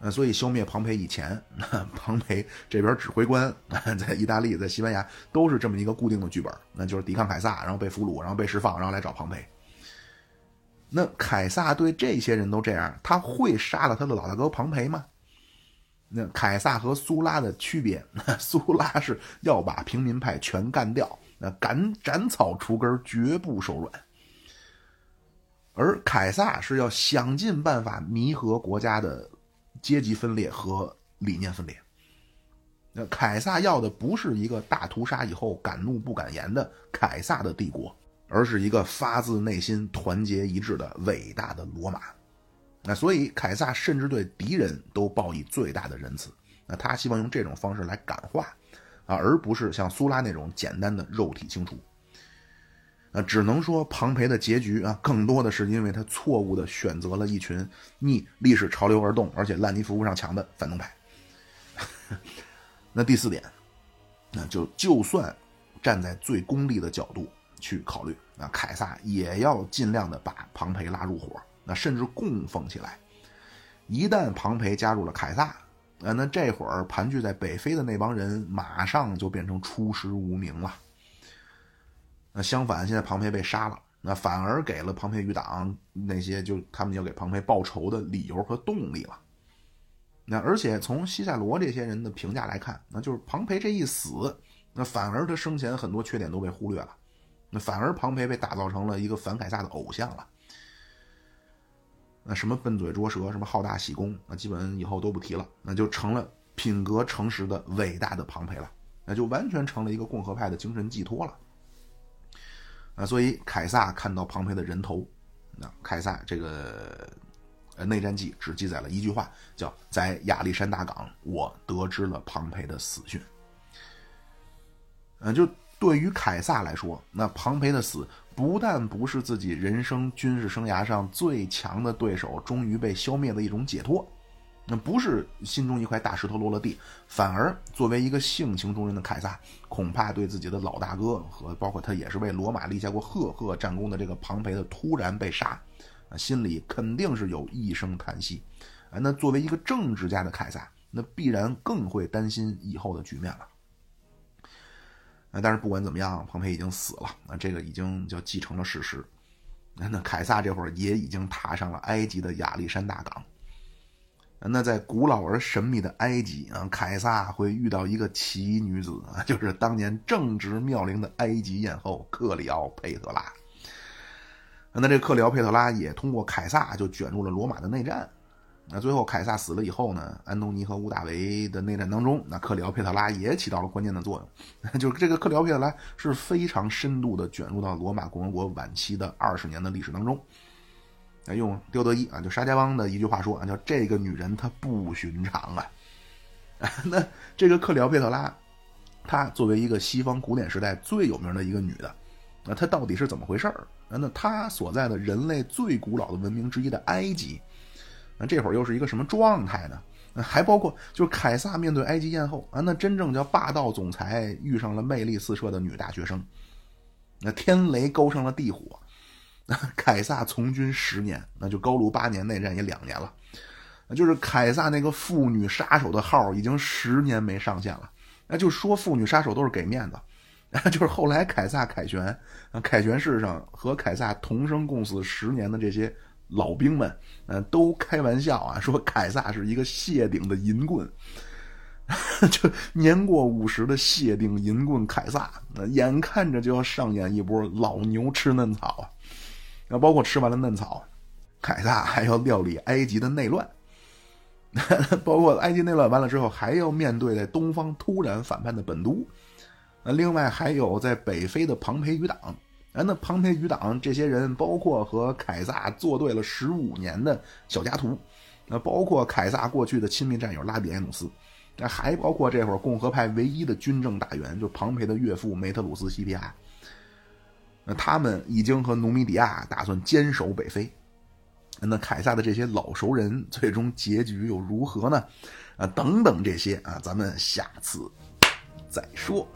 呃，所以消灭庞培以前，*laughs* 庞培这边指挥官 *laughs* 在意大利、在西班牙都是这么一个固定的剧本，那就是抵抗凯撒，然后被俘虏，然后被释放，然后来找庞培。那凯撒对这些人都这样，他会杀了他的老大哥庞培吗？那凯撒和苏拉的区别，*laughs* 苏拉是要把平民派全干掉，那赶斩草除根，绝不手软。而凯撒是要想尽办法弥合国家的阶级分裂和理念分裂。那凯撒要的不是一个大屠杀以后敢怒不敢言的凯撒的帝国。而是一个发自内心、团结一致的伟大的罗马。那所以，凯撒甚至对敌人都报以最大的仁慈。那他希望用这种方式来感化，啊，而不是像苏拉那种简单的肉体清除。啊，只能说庞培的结局啊，更多的是因为他错误的选择了一群逆历史潮流而动，而且烂泥扶不上墙的反动派。*laughs* 那第四点，那就就算站在最功利的角度。去考虑，那凯撒也要尽量的把庞培拉入伙，那甚至供奉起来。一旦庞培加入了凯撒，啊，那这会儿盘踞在北非的那帮人马上就变成出师无名了。那相反，现在庞培被杀了，那反而给了庞培余党那些就他们要给庞培报仇的理由和动力了。那而且从西塞罗这些人的评价来看，那就是庞培这一死，那反而他生前很多缺点都被忽略了。那反而庞培被打造成了一个反凯撒的偶像了。那什么笨嘴拙舌，什么好大喜功，那基本以后都不提了，那就成了品格诚实的伟大的庞培了，那就完全成了一个共和派的精神寄托了。啊，所以凯撒看到庞培的人头，那凯撒这个呃内战记只记载了一句话，叫在亚历山大港，我得知了庞培的死讯。嗯，就。对于凯撒来说，那庞培的死不但不是自己人生军事生涯上最强的对手终于被消灭的一种解脱，那不是心中一块大石头落了地，反而作为一个性情中人的凯撒，恐怕对自己的老大哥和包括他也是为罗马立下过赫赫战功的这个庞培的突然被杀，啊，心里肯定是有一声叹息。啊，那作为一个政治家的凯撒，那必然更会担心以后的局面了。啊，但是不管怎么样，庞培已经死了，啊，这个已经就继承了事实。*laughs* 那凯撒这会儿也已经踏上了埃及的亚历山大港。那在古老而神秘的埃及啊，凯撒会遇到一个奇女子啊，*laughs* 就是当年正值妙龄的埃及艳后克里奥佩特拉。那这克里奥佩特拉也通过凯撒就卷入了罗马的内战。那最后凯撒死了以后呢，安东尼和屋大维的内战当中，那克里奥佩特拉也起到了关键的作用。*laughs* 就是这个克里奥佩特拉是非常深度的卷入到罗马共和国晚期的二十年的历史当中。用刁德一啊，就沙家浜的一句话说啊，叫这个女人她不寻常啊。*laughs* 那这个克里奥佩特拉，她作为一个西方古典时代最有名的一个女的，那她到底是怎么回事儿？那她所在的人类最古老的文明之一的埃及，那这会儿又是一个什么状态呢？还包括就是凯撒面对埃及艳后啊，那真正叫霸道总裁遇上了魅力四射的女大学生，那天雷勾上了地火。*laughs* 凯撒从军十年，那就高卢八年内战也两年了，那就是凯撒那个妇女杀手的号已经十年没上线了。那就说妇女杀手都是给面子，*laughs* 就是后来凯撒凯旋，凯旋式上和凯撒同生共死十年的这些老兵们，嗯，都开玩笑啊，说凯撒是一个谢顶的银棍，*laughs* 就年过五十的谢顶银棍凯撒，那眼看着就要上演一波老牛吃嫩草啊。那包括吃完了嫩草，凯撒还要料理埃及的内乱，*laughs* 包括埃及内乱完了之后，还要面对在东方突然反叛的本都，那另外还有在北非的庞培余党，啊，那庞培余党这些人，包括和凯撒作对了十五年的小加图，那包括凯撒过去的亲密战友拉比埃努斯，那还包括这会儿共和派唯一的军政大员，就庞培的岳父梅特鲁斯西皮亚。那他们已经和努米底亚打算坚守北非，那凯撒的这些老熟人 *laughs* 最终结局又如何呢？啊，等等这些啊，咱们下次再说。